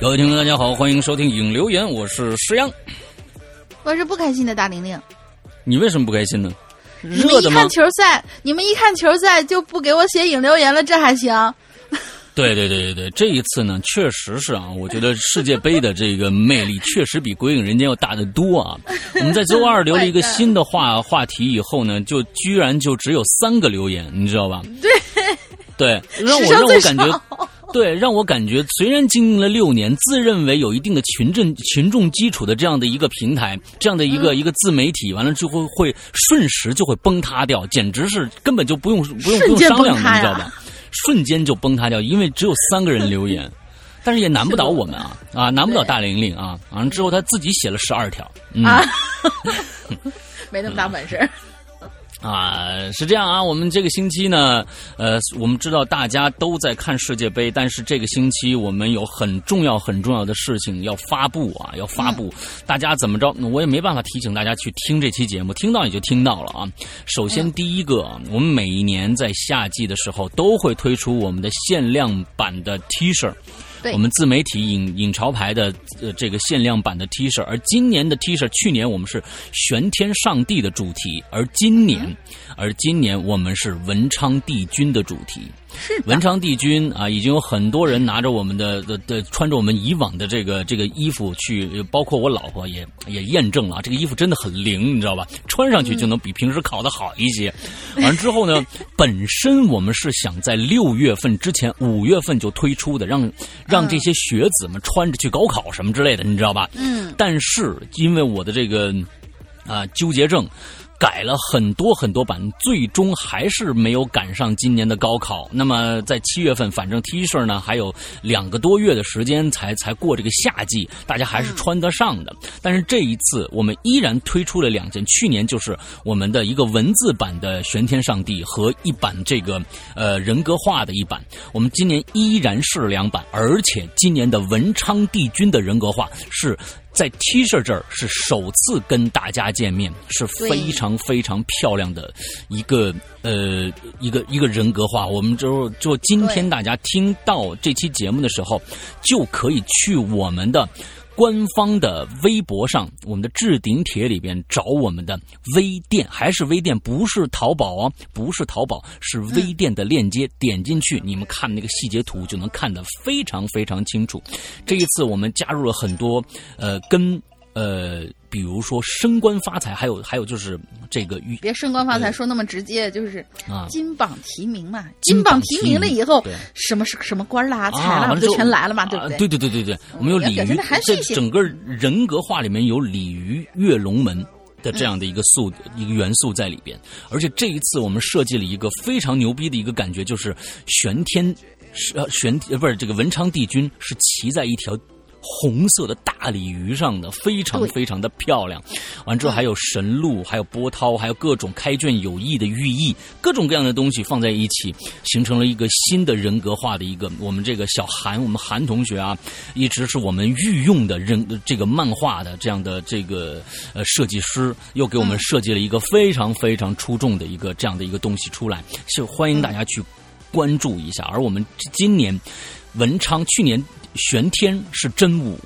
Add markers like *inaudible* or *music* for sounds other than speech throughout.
各位听众，大家好，欢迎收听影留言，我是石阳。我是不开心的大玲玲。你为什么不开心呢？你们一看球赛，你们一看球赛就不给我写影留言了，这还行？对对对对对，这一次呢，确实是啊，我觉得世界杯的这个魅力确实比《鬼影人间》要大得多啊。*laughs* 我们在周二留了一个新的话话题以后呢，就居然就只有三个留言，你知道吧？对对，让我让我感觉。*laughs* 对，让我感觉虽然经营了六年，自认为有一定的群众群众基础的这样的一个平台，这样的一个一个自媒体，完了之后会瞬时就会崩塌掉，简直是根本就不用不用不用商量的，你知道吧？瞬间就崩塌掉，因为只有三个人留言，*laughs* 但是也难不倒我们啊啊，难不倒大玲玲啊！完了之后他自己写了十二条。啊，*laughs* 没那么大本事。啊，是这样啊，我们这个星期呢，呃，我们知道大家都在看世界杯，但是这个星期我们有很重要很重要的事情要发布啊，要发布，大家怎么着，我也没办法提醒大家去听这期节目，听到也就听到了啊。首先第一个，我们每一年在夏季的时候都会推出我们的限量版的 T 恤。我们自媒体影影潮牌的呃这个限量版的 T 恤，而今年的 T 恤，去年我们是玄天上帝的主题，而今年，而今年我们是文昌帝君的主题。文昌帝君啊，已经有很多人拿着我们的的的穿着我们以往的这个这个衣服去，包括我老婆也也验证了，这个衣服真的很灵，你知道吧？穿上去就能比平时考的好一些。*laughs* 完了之后呢，本身我们是想在六月份之前，五月份就推出的，让让这些学子们穿着去高考什么之类的，你知道吧？嗯。但是因为我的这个啊纠结症。改了很多很多版，最终还是没有赶上今年的高考。那么在七月份，反正 T 恤呢还有两个多月的时间才才过这个夏季，大家还是穿得上的。但是这一次，我们依然推出了两件。去年就是我们的一个文字版的玄天上帝和一版这个呃人格化的一版。我们今年依然是两版，而且今年的文昌帝君的人格化是。在 T 恤这儿是首次跟大家见面，是非常非常漂亮的一个呃一个一个人格化。我们就就今天大家听到这期节目的时候，就可以去我们的。官方的微博上，我们的置顶帖里边找我们的微店，还是微店，不是淘宝哦，不是淘宝，是微店的链接，点进去，你们看那个细节图就能看得非常非常清楚。这一次我们加入了很多，呃，跟。呃，比如说升官发财，还有还有就是这个别升官发财说那么直接，就是金榜题名嘛。金榜题名了以后，什么什么官啦、财啦，不就全来了嘛？对不对？对对对对对，我们有鲤鱼，这整个人格化里面有鲤鱼跃龙门的这样的一个素一个元素在里边。而且这一次我们设计了一个非常牛逼的一个感觉，就是玄天是玄呃不是这个文昌帝君是骑在一条。红色的大鲤鱼上的，非常非常的漂亮。完之后还有神鹿，还有波涛，还有各种开卷有益的寓意，各种各样的东西放在一起，形成了一个新的人格化的一个。我们这个小韩，我们韩同学啊，一直是我们御用的人这个漫画的这样的这个呃设计师，又给我们设计了一个非常非常出众的一个这样的一个东西出来，是欢迎大家去关注一下。而我们今年文昌去年。玄天是真武，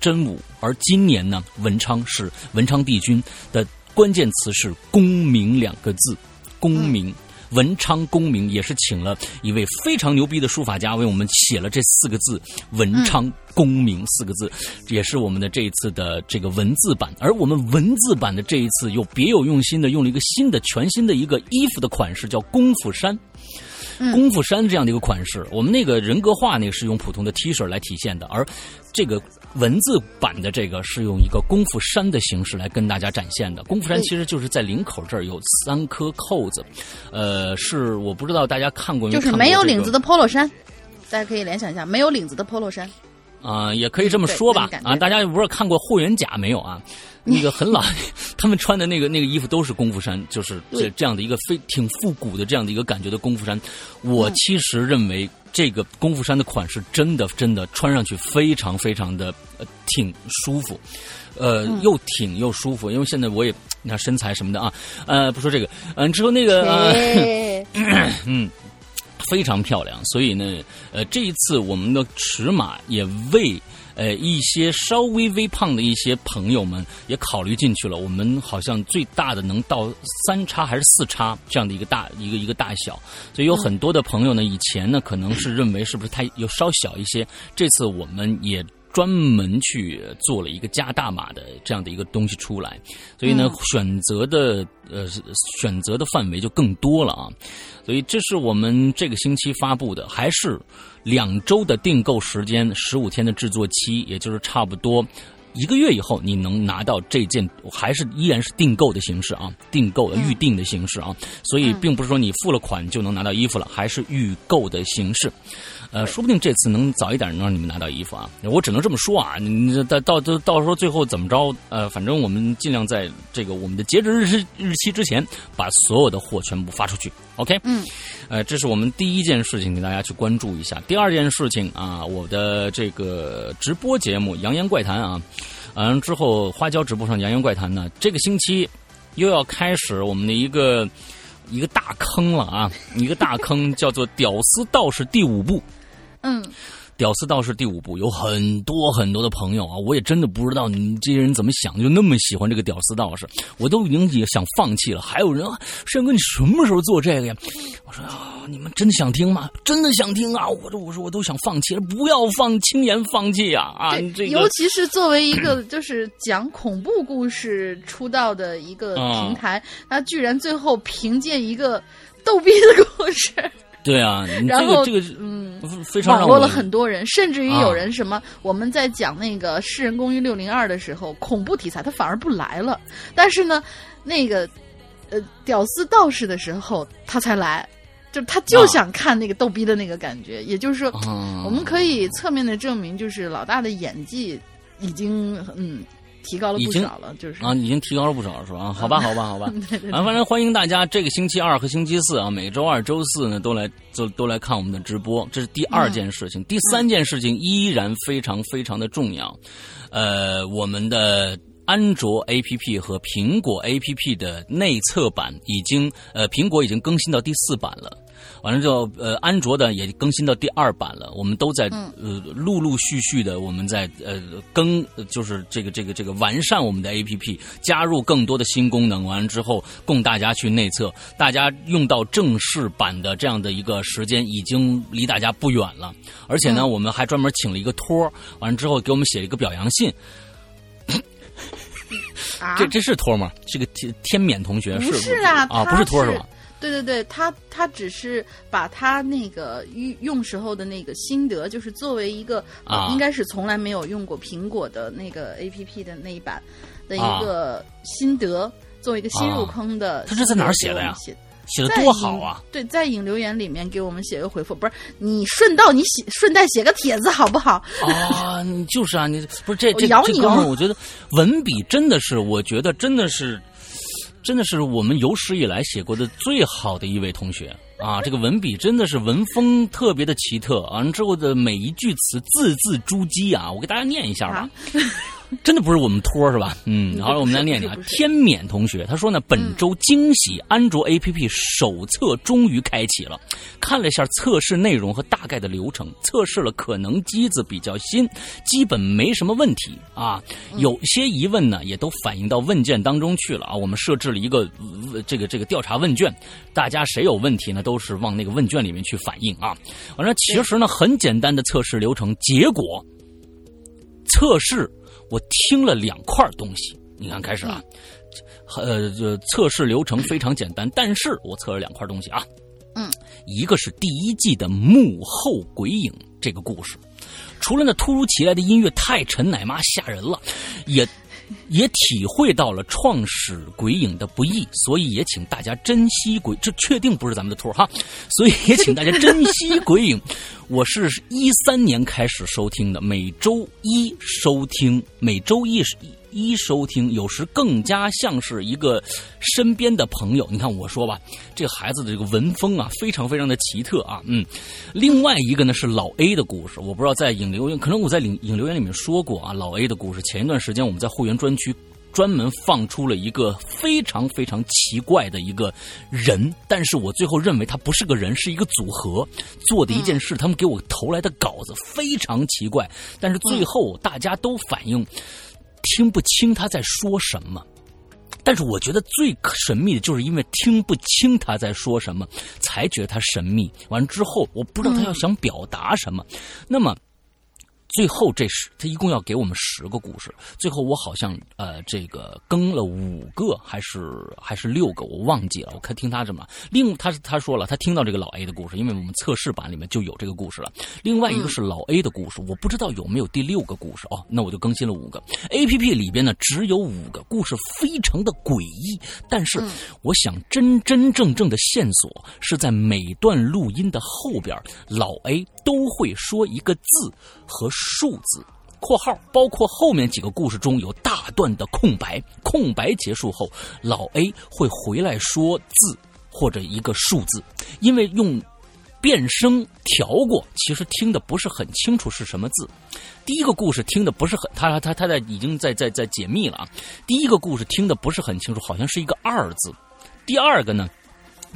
真武，而今年呢，文昌是文昌帝君的关键词是功名两个字，功名，文昌功名也是请了一位非常牛逼的书法家为我们写了这四个字，文昌功名四个字，也是我们的这一次的这个文字版，而我们文字版的这一次又别有用心的用了一个新的全新的一个衣服的款式，叫功夫衫。功夫衫这样的一个款式，我们那个人格化那个是用普通的 T 恤来体现的，而这个文字版的这个是用一个功夫衫的形式来跟大家展现的。功夫衫其实就是在领口这儿有三颗扣子，呃，是我不知道大家看过没有？就是没有领子的 polo 衫，大家可以联想一下，没有领子的 polo 衫。啊，也可以这么说吧。啊，大家不知道看过霍元甲没有啊？那个很老，*laughs* 他们穿的那个那个衣服都是功夫衫，就是这这样的一个非挺复古的这样的一个感觉的功夫衫。我其实认为这个功夫衫的款式真的真的穿上去非常非常的挺舒服，呃，又挺又舒服。因为现在我也你看身材什么的啊，呃，不说这个，嗯，之后那个，*laughs* 嗯。非常漂亮，所以呢，呃，这一次我们的尺码也为呃，一些稍微微胖的一些朋友们也考虑进去了。我们好像最大的能到三叉还是四叉这样的一个大一个一个大小，所以有很多的朋友呢，以前呢可能是认为是不是太有稍小一些，这次我们也。专门去做了一个加大码的这样的一个东西出来，所以呢，选择的呃选择的范围就更多了啊。所以这是我们这个星期发布的，还是两周的订购时间，十五天的制作期，也就是差不多一个月以后你能拿到这件，还是依然是订购的形式啊，订购预定的形式啊。所以并不是说你付了款就能拿到衣服了，还是预购的形式。呃，说不定这次能早一点能让你们拿到衣服啊！我只能这么说啊，你到到到到时候最后怎么着？呃，反正我们尽量在这个我们的截止日日期之前，把所有的货全部发出去。OK，嗯，呃，这是我们第一件事情，给大家去关注一下。第二件事情啊，我的这个直播节目《扬言怪谈》啊，完之后花椒直播上《扬言怪谈》呢，这个星期又要开始我们的一个一个大坑了啊，一个大坑叫做《屌丝道士》第五部。嗯，屌丝道士第五部有很多很多的朋友啊，我也真的不知道你们这些人怎么想，就那么喜欢这个屌丝道士，我都已经也想放弃了。还有人，山哥，你什么时候做这个呀？我说啊，你们真的想听吗？真的想听啊！我说，我说，我都想放弃了，不要放，轻言放弃啊！啊，这尤其是作为一个就是讲恐怖故事出道的一个平台，他居然最后凭借一个逗逼的故事。对啊，然后这个嗯，非常网络了很多人，甚至于有人什么，我们在讲那个《世人公寓六零二》的时候，恐怖题材他反而不来了，但是呢，那个呃屌丝道士的时候他才来，就他就想看那个逗逼的那个感觉，也就是说，我们可以侧面的证明，就是老大的演技已经嗯。提高了不少了，就是啊，已经提高了不少了，是吧？好吧，好吧，好吧。*laughs* 啊，反正欢迎大家这个星期二和星期四啊，每周二、周四呢都来都都来看我们的直播。这是第二件事情，第三件事情依然非常非常的重要。呃，我们的安卓 APP 和苹果 APP 的内测版已经呃，苹果已经更新到第四版了。完了之后，呃，安卓的也更新到第二版了。我们都在呃陆陆续续的，我们在呃更，就是这个这个这个完善我们的 A P P，加入更多的新功能。完了之后，供大家去内测。大家用到正式版的这样的一个时间，已经离大家不远了。而且呢，我们还专门请了一个托，完了之后给我们写一个表扬信。*laughs* 这这是托吗？这个天天冕同学，是不是啊，啊，不是托是吧？对对对，他他只是把他那个用用时候的那个心得，就是作为一个应该是从来没有用过苹果的那个 A P P 的那一版的一个心得，作为一个新入坑的。他是在哪儿写的呀？写的多好啊！对，在引留言里面给我们写个回复，不是你顺道你写顺带写个帖子好不好？啊，你就是啊，你不是这这这哥们儿，我觉得文笔真的是，我觉得真的是。真的是我们有史以来写过的最好的一位同学啊！这个文笔真的是文风特别的奇特，啊之后的每一句词字字珠玑啊！我给大家念一下吧。*laughs* 真的不是我们托是吧？嗯，好了，我们来念念啊。*laughs* 天冕同学他说呢，本周惊喜，安卓 APP 手册终于开启了。看了一下测试内容和大概的流程，测试了可能机子比较新，基本没什么问题啊。有些疑问呢，也都反映到问卷当中去了啊。我们设置了一个这个这个调查问卷，大家谁有问题呢，都是往那个问卷里面去反映啊。完了，其实呢，很简单的测试流程，结果测试。我听了两块东西，你看开始啊，呃，这测试流程非常简单，但是我测了两块东西啊，嗯，一个是第一季的幕后鬼影这个故事，除了那突如其来的音乐太沉奶妈吓人了，也。也体会到了创始鬼影的不易，所以也请大家珍惜鬼。这确定不是咱们的兔哈，*laughs* 所以也请大家珍惜鬼影。我是一三年开始收听的，每周一收听，每周一。一收听，有时更加像是一个身边的朋友。你看我说吧，这个孩子的这个文风啊，非常非常的奇特啊。嗯，另外一个呢是老 A 的故事，我不知道在影留言，可能我在影影留言里面说过啊，老 A 的故事。前一段时间我们在会员专区专门放出了一个非常非常奇怪的一个人，但是我最后认为他不是个人，是一个组合做的一件事。他们给我投来的稿子非常奇怪，但是最后大家都反映听不清他在说什么。但是我觉得最神秘的就是因为听不清他在说什么，才觉得他神秘。完之后，我不知道他要想表达什么。那么。最后这是，他一共要给我们十个故事。最后我好像呃，这个更了五个还是还是六个，我忘记了。我看听他这么，另他他说了，他听到这个老 A 的故事，因为我们测试版里面就有这个故事了。另外一个是老 A 的故事，我不知道有没有第六个故事哦。那我就更新了五个。A P P 里边呢只有五个故事，非常的诡异。但是我想真真正正的线索是在每段录音的后边，老 A 都会说一个字和。数字（括号）包括后面几个故事中有大段的空白，空白结束后，老 A 会回来说字或者一个数字，因为用变声调过，其实听的不是很清楚是什么字。第一个故事听的不是很，他他他在已经在在在解密了啊。第一个故事听的不是很清楚，好像是一个二字。第二个呢，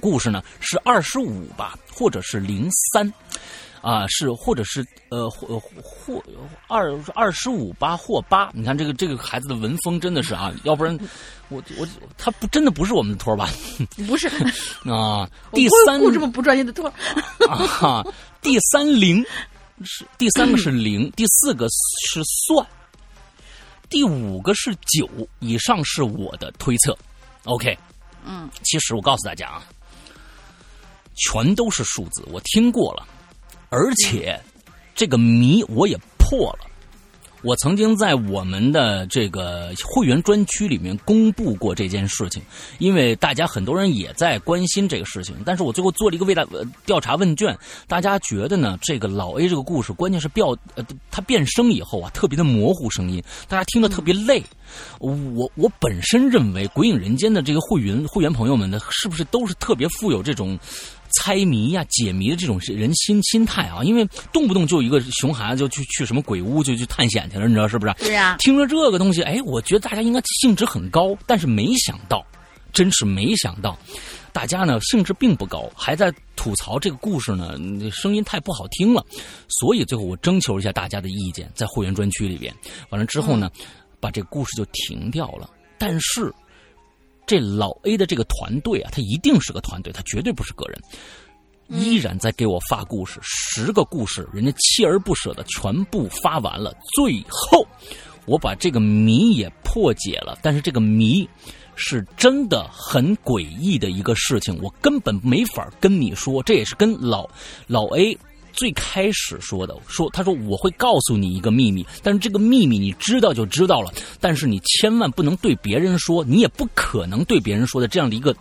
故事呢是二十五吧，或者是零三。啊，是或者是呃或或二二十五八或八，你看这个这个孩子的文风真的是啊，*laughs* 要不然我我他不真的不是我们的托吧？*laughs* 不是 *laughs* 啊，第三雇这么不专业的托啊，第三零是第三个是零，第四个是算，第五个是九，以上是我的推测。OK，嗯，其实我告诉大家啊，全都是数字，我听过了。而且，这个谜我也破了。我曾经在我们的这个会员专区里面公布过这件事情，因为大家很多人也在关心这个事情。但是我最后做了一个为大调查问卷，大家觉得呢？这个老 A 这个故事，关键是变呃，他变声以后啊，特别的模糊声音，大家听得特别累。我我本身认为《鬼影人间》的这个会员会员朋友们呢，是不是都是特别富有这种？猜谜呀、解谜的这种人心心态啊，因为动不动就一个熊孩子就去去什么鬼屋就去探险去了，你知道是不是？对呀。听了这个东西，哎，我觉得大家应该兴致很高，但是没想到，真是没想到，大家呢兴致并不高，还在吐槽这个故事呢，声音太不好听了。所以最后我征求一下大家的意见，在会员专区里边，完了之后呢，把这个故事就停掉了。但是。这老 A 的这个团队啊，他一定是个团队，他绝对不是个人。依然在给我发故事，十个故事，人家锲而不舍的全部发完了。最后，我把这个谜也破解了，但是这个谜是真的很诡异的一个事情，我根本没法跟你说。这也是跟老老 A。最开始说的说，他说我会告诉你一个秘密，但是这个秘密你知道就知道了，但是你千万不能对别人说，你也不可能对别人说的这样的一个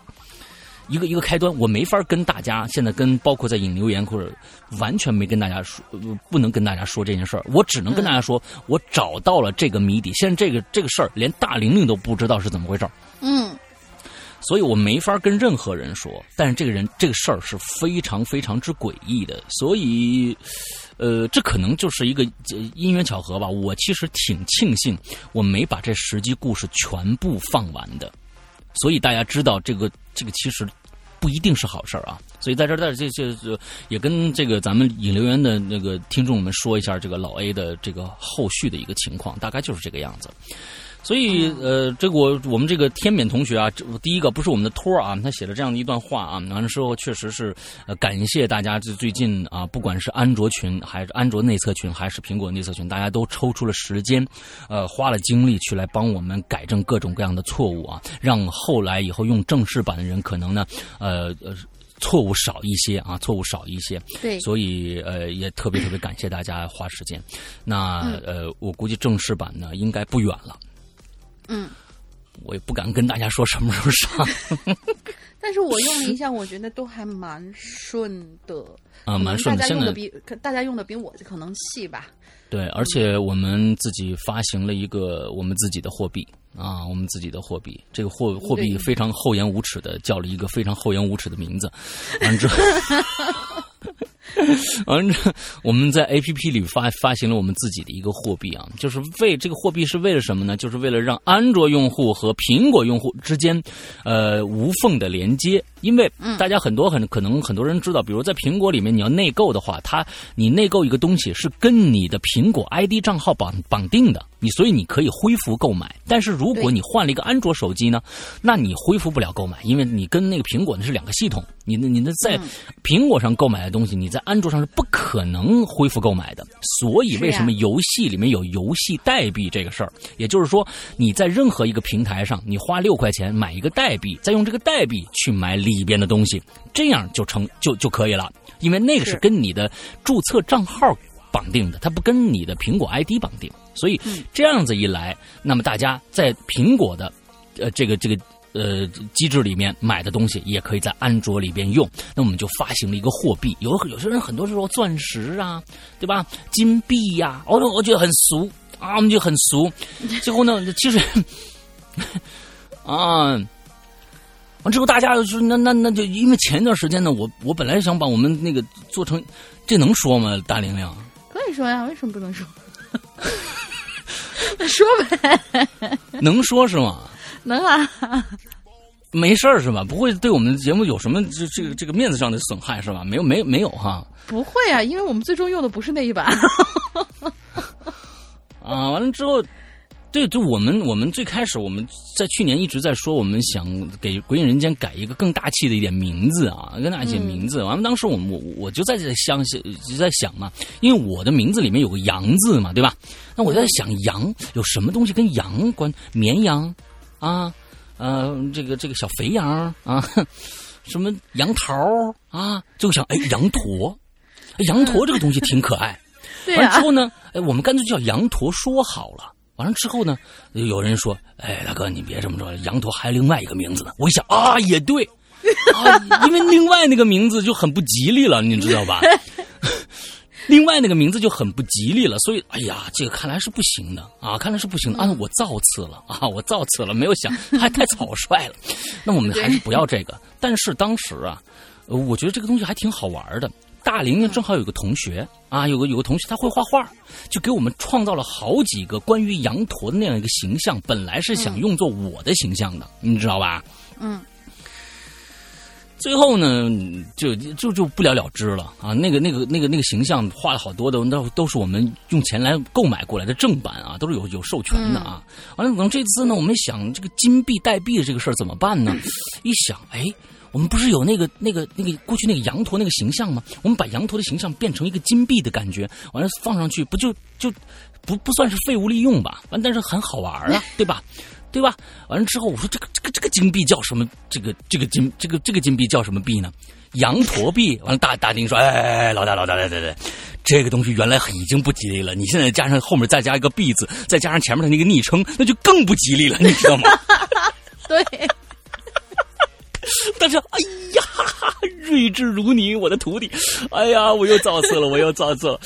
一个一个开端，我没法跟大家现在跟包括在引留言或者完全没跟大家说，不能跟大家说这件事儿，我只能跟大家说，我找到了这个谜底，现在这个这个事儿连大玲玲都不知道是怎么回事儿，嗯。所以我没法跟任何人说，但是这个人这个事儿是非常非常之诡异的，所以，呃，这可能就是一个因缘巧合吧。我其实挺庆幸我没把这十集故事全部放完的，所以大家知道这个这个其实不一定是好事儿啊。所以在这儿在这这这也跟这个咱们引流员的那个听众们说一下这个老 A 的这个后续的一个情况，大概就是这个样子。所以，呃，这个我我们这个天冕同学啊，这第一个不是我们的托啊，他写了这样的一段话啊，完了之后确实是，呃，感谢大家这最近啊，不管是安卓群还是安卓内测群还是苹果内测群，大家都抽出了时间，呃，花了精力去来帮我们改正各种各样的错误啊，让后来以后用正式版的人可能呢，呃呃，错误少一些啊，错误少一些。对。所以呃，也特别特别感谢大家花时间。那呃，我估计正式版呢，应该不远了。嗯，我也不敢跟大家说什么时候上，*laughs* 但是我用了一下，我觉得都还蛮顺的啊，蛮顺。大家用的比大家用的比我可能细吧。对，而且我们自己发行了一个我们自己的货币啊，我们自己的货币，这个货货币非常厚颜无耻的叫了一个非常厚颜无耻的名字，完之后。*laughs* *laughs* 完了，我们在 A P P 里发发行了我们自己的一个货币啊，就是为这个货币是为了什么呢？就是为了让安卓用户和苹果用户之间，呃，无缝的连接。因为大家很多很可能很多人知道，比如在苹果里面你要内购的话，它你内购一个东西是跟你的苹果 ID 账号绑绑定的，你所以你可以恢复购买。但是如果你换了一个安卓手机呢，那你恢复不了购买，因为你跟那个苹果那是两个系统。你的你的在苹果上购买的东西，你在安卓上是不可能恢复购买的。所以为什么游戏里面有游戏代币这个事儿？也就是说，你在任何一个平台上，你花六块钱买一个代币，再用这个代币去买里边的东西，这样就成就就可以了。因为那个是跟你的注册账号绑定的，它不跟你的苹果 ID 绑定。所以这样子一来，那么大家在苹果的呃这个这个。呃，机制里面买的东西也可以在安卓里边用，那我们就发行了一个货币。有有些人很多时候钻石啊，对吧？金币呀，我我觉得很俗啊，我们就很俗。*laughs* 最后呢，其实 *laughs* 啊，完之后大家就说那那那就因为前一段时间呢，我我本来想把我们那个做成，这能说吗？大玲玲可以说呀，为什么不能说？*laughs* *laughs* 说呗，*laughs* 能说是吗？能啊，没事儿是吧？不会对我们节目有什么这这个这个面子上的损害是吧？没有没没有哈？不会啊，因为我们最终用的不是那一版。啊，完了之后，对，就我们我们最开始我们在去年一直在说，我们想给《鬼影人间》改一个更大气的一点名字啊，更大气的名字。完了，当时我们我我就在这想就在想嘛，因为我的名字里面有个“羊”字嘛，对吧？那我在想，羊有什么东西跟羊关？绵羊。啊，呃，这个这个小肥羊啊，什么杨桃啊，就想哎，羊驼，羊驼这个东西挺可爱。*laughs* 完了之后呢，哎，我们干脆叫羊驼说好了。完了之后呢，有人说，哎，大哥你别这么说，羊驼还有另外一个名字呢。我一想啊，也对，啊，因为另外那个名字就很不吉利了，你知道吧？*laughs* 另外那个名字就很不吉利了，所以哎呀，这个看来是不行的啊，看来是不行的啊，我造次了啊，我造次了，没有想还太草率了，*laughs* 那我们还是不要这个。但是当时啊，我觉得这个东西还挺好玩的。大玲玲正好有个同学啊，有个有个同学他会画画，就给我们创造了好几个关于羊驼的那样一个形象。本来是想用作我的形象的，你知道吧？嗯。最后呢，就就就不了了之了啊！那个那个那个那个形象画了好多的，那都是我们用钱来购买过来的正版啊，都是有有授权的啊。完了，等这次呢，我们想这个金币代币的这个事儿怎么办呢？*laughs* 一想，哎，我们不是有那个那个那个过去那个羊驼那个形象吗？我们把羊驼的形象变成一个金币的感觉，完了放上去，不就就不不算是废物利用吧？完，但是很好玩啊，*laughs* 对吧？对吧？完了之后，我说这个这个这个金币叫什么？这个这个金这个这个金币叫什么币呢？羊驼币。完了，大大丁说：“哎哎哎，老大老大，对对对，这个东西原来已经不吉利了，你现在加上后面再加一个币字，再加上前面的那个昵称，那就更不吉利了，你知道吗？” *laughs* 对。但是，哎呀，睿智如你，我的徒弟，哎呀，我又造次了，我又造次了。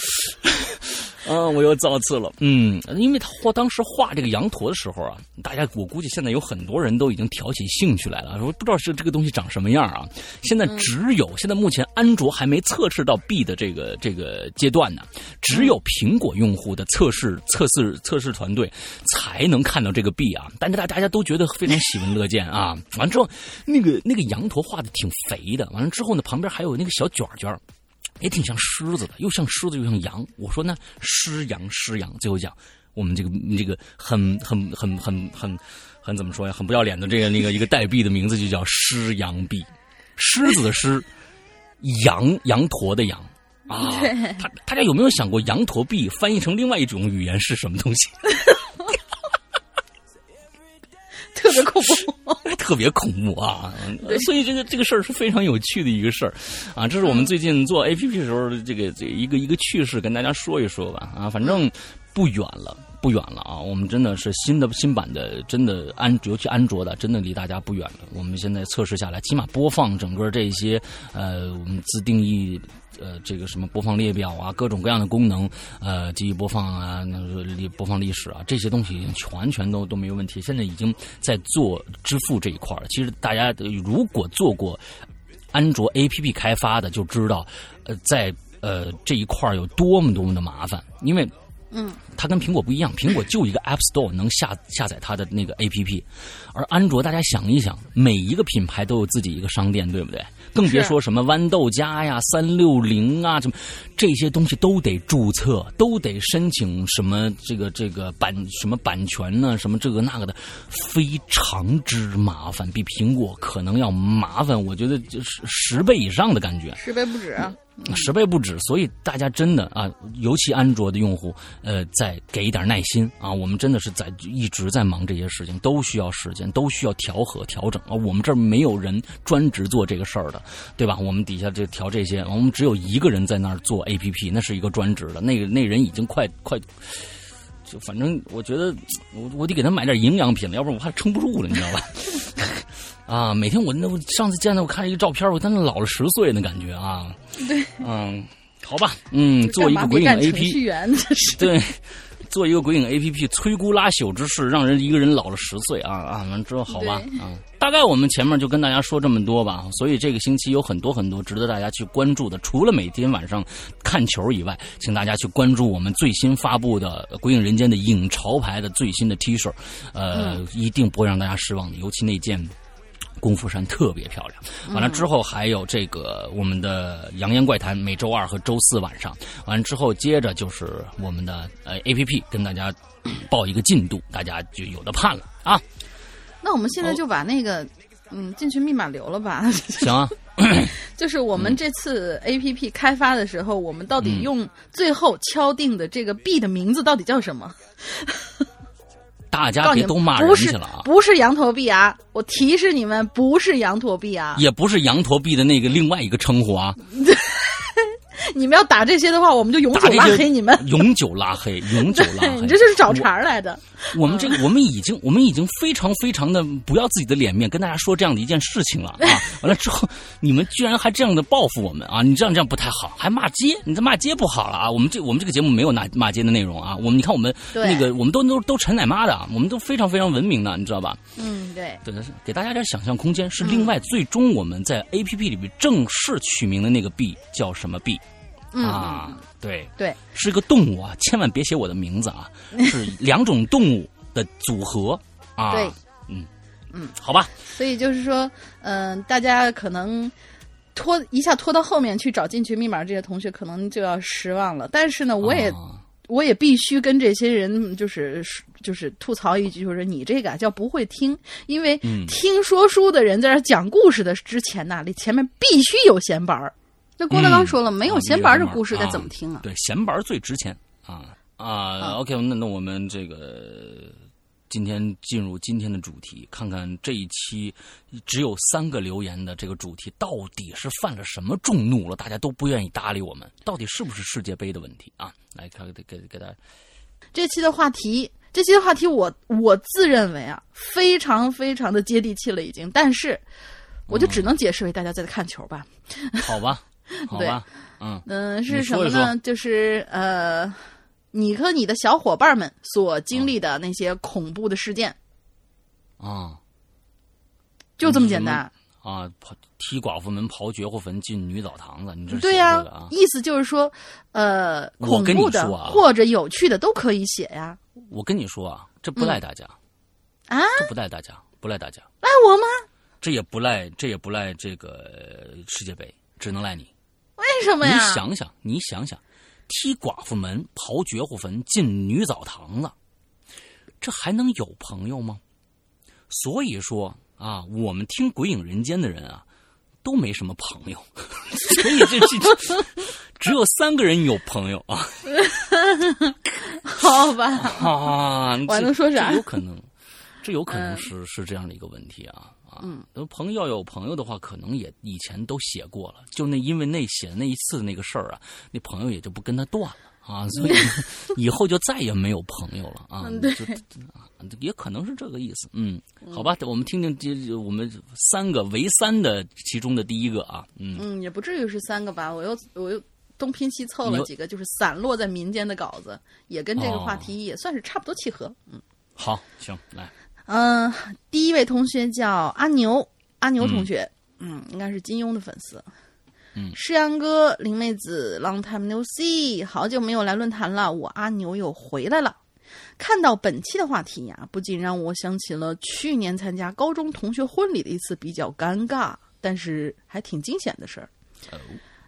啊，我又造次了。嗯，因为他画当时画这个羊驼的时候啊，大家我估计现在有很多人都已经挑起兴趣来了，说不知道是这个东西长什么样啊。现在只有现在目前安卓还没测试到 B 的这个这个阶段呢，只有苹果用户的测试测试测试团队才能看到这个 B 啊。但是大大家都觉得非常喜闻乐见啊。完之后，那个那个羊驼画的挺肥的，完了之后呢，旁边还有那个小卷卷。也挺像狮子的，又像狮子又像羊。我说呢狮羊狮羊，最后讲我们这个这个很很很很很很怎么说呀？很不要脸的这个那个一个代币的名字就叫狮羊币，狮子的狮，羊羊驼的羊啊。他大家有没有想过羊驼币翻译成另外一种语言是什么东西？*laughs* *laughs* 特别恐怖，*laughs* 特别恐怖啊！所以这个这个事儿是非常有趣的一个事儿啊！这是我们最近做 A P P 的时候的这个这一个一个趣事，跟大家说一说吧啊！反正不远了，不远了啊！我们真的是新的新版的，真的安尤其安卓的，真的离大家不远了。我们现在测试下来，起码播放整个这些呃，我们自定义。呃，这个什么播放列表啊，各种各样的功能，呃，记忆播放啊，那历播放历史啊，这些东西全全都都没有问题。现在已经在做支付这一块了。其实大家如果做过安卓 APP 开发的，就知道，呃，在呃这一块有多么多么的麻烦，因为。嗯，它跟苹果不一样，苹果就一个 App Store 能下下载它的那个 APP，而安卓大家想一想，每一个品牌都有自己一个商店，对不对？更别说什么豌豆荚呀、三六零啊，什么这些东西都得注册，都得申请什么这个这个版什么版权呢？什么这个那个的，非常之麻烦，比苹果可能要麻烦，我觉得就是十倍以上的感觉，十倍不止。十倍不止，所以大家真的啊，尤其安卓的用户，呃，再给一点耐心啊。我们真的是在一直在忙这些事情，都需要时间，都需要调和调整啊。我们这儿没有人专职做这个事儿的，对吧？我们底下这调这些，我们只有一个人在那儿做 APP，那是一个专职的，那个那人已经快快，就反正我觉得我我得给他买点营养品了，要不然我怕撑不住了，你知道吧？*laughs* 啊，每天我那我上次见到我看一个照片，我真的老了十岁那感觉啊。对，嗯，好吧，嗯，做一个鬼影 A P P，对，做一个鬼影 A P P，摧枯拉朽之事，让人一个人老了十岁啊啊！完之后好吧啊，大概我们前面就跟大家说这么多吧。所以这个星期有很多很多值得大家去关注的，除了每天晚上看球以外，请大家去关注我们最新发布的《鬼影人间》的影潮牌的最新的 T 恤，呃，一定不会让大家失望的，尤其那件。功夫山特别漂亮，完了之后还有这个我们的《扬言怪谈》，每周二和周四晚上，完了之后接着就是我们的呃 A P P，跟大家报一个进度，大家就有的盼了啊。那我们现在就把那个嗯进群密码留了吧。*laughs* 行啊，*coughs* 就是我们这次 A P P 开发的时候，我们到底用最后敲定的这个币的名字到底叫什么？大家别都骂人去了啊！不是羊驼币啊！我提示你们，不是羊驼币啊！也不是羊驼币的那个另外一个称呼啊！*laughs* *laughs* 你们要打这些的话，我们就永久拉黑你们。永久拉黑，*laughs* 永久拉黑。你这就是找茬来的。我们这个，我们已经，我们已经非常非常的不要自己的脸面，跟大家说这样的一件事情了 *laughs* 啊！完了之后，你们居然还这样的报复我们啊！你这样这样不太好，还骂街，你这骂街不好了啊！我们这我们这个节目没有骂骂街的内容啊！我们你看我们那个，我们都都都陈奶妈的，我们都非常非常文明的，你知道吧？嗯，对。对给大家点想象空间。是另外，最终我们在 A P P 里面正式取名的那个币叫什么币？啊，对对，是个动物啊，千万别写我的名字啊，*laughs* 是两种动物的组合啊。对，嗯嗯，好吧。所以就是说，嗯，大家可能拖一下拖到后面去找进群密码，这些同学可能就要失望了。但是呢，我也我也必须跟这些人就是就是吐槽一句，就是你这个叫不会听，因为听说书的人在这讲故事的之前呢，你前面必须有闲板儿。这郭德纲说了，没有闲板的故事该怎么听啊？对，闲板最值钱啊啊！OK，那那我们这个今天进入今天的主题，看看这一期只有三个留言的这个主题，到底是犯了什么众怒了？大家都不愿意搭理我们，到底是不是世界杯的问题啊？来，看给给给大家这期的话题，这期的话题，我我自认为啊，非常非常的接地气了，已经，但是我就只能解释为大家在看球吧，*laughs* 好吧。*laughs* 好吧，嗯嗯，是什么呢？就是呃，你和你的小伙伴们所经历的那些恐怖的事件啊，就这么简单啊！跑踢寡妇门，刨绝户坟，进女澡堂子，你这对呀？意思就是说，呃，恐怖的或者有趣的都可以写呀。我跟你说啊，这不赖大家啊，这不赖大家，不赖大家，赖我吗？这也不赖，这也不赖这个世界杯，只能赖你。为什么呀？你想想，你想想，踢寡妇门、刨绝户坟、进女澡堂子，这还能有朋友吗？所以说啊，我们听《鬼影人间》的人啊，都没什么朋友，*laughs* 所以这这 *laughs* 只有三个人有朋友啊。*laughs* 好吧，啊，我还能说啥？有可能，这有可能是是这样的一个问题啊。嗯，朋友要有朋友的话，可能也以前都写过了。就那因为那写的那一次那个事儿啊，那朋友也就不跟他断了啊，所以 *laughs* 以后就再也没有朋友了啊。对，也可能是这个意思。嗯，好吧，我们听听这我们三个为三的其中的第一个啊。嗯嗯，也不至于是三个吧。我又我又东拼西凑了几个，就是散落在民间的稿子，也跟这个话题也算是差不多契合。嗯，好，行，来。嗯，第一位同学叫阿牛，阿牛同学，嗯，应该是金庸的粉丝。嗯，诗阳哥、林妹子，Long time no see，好久没有来论坛了，我阿牛又回来了。看到本期的话题呀，不仅让我想起了去年参加高中同学婚礼的一次比较尴尬，但是还挺惊险的事儿。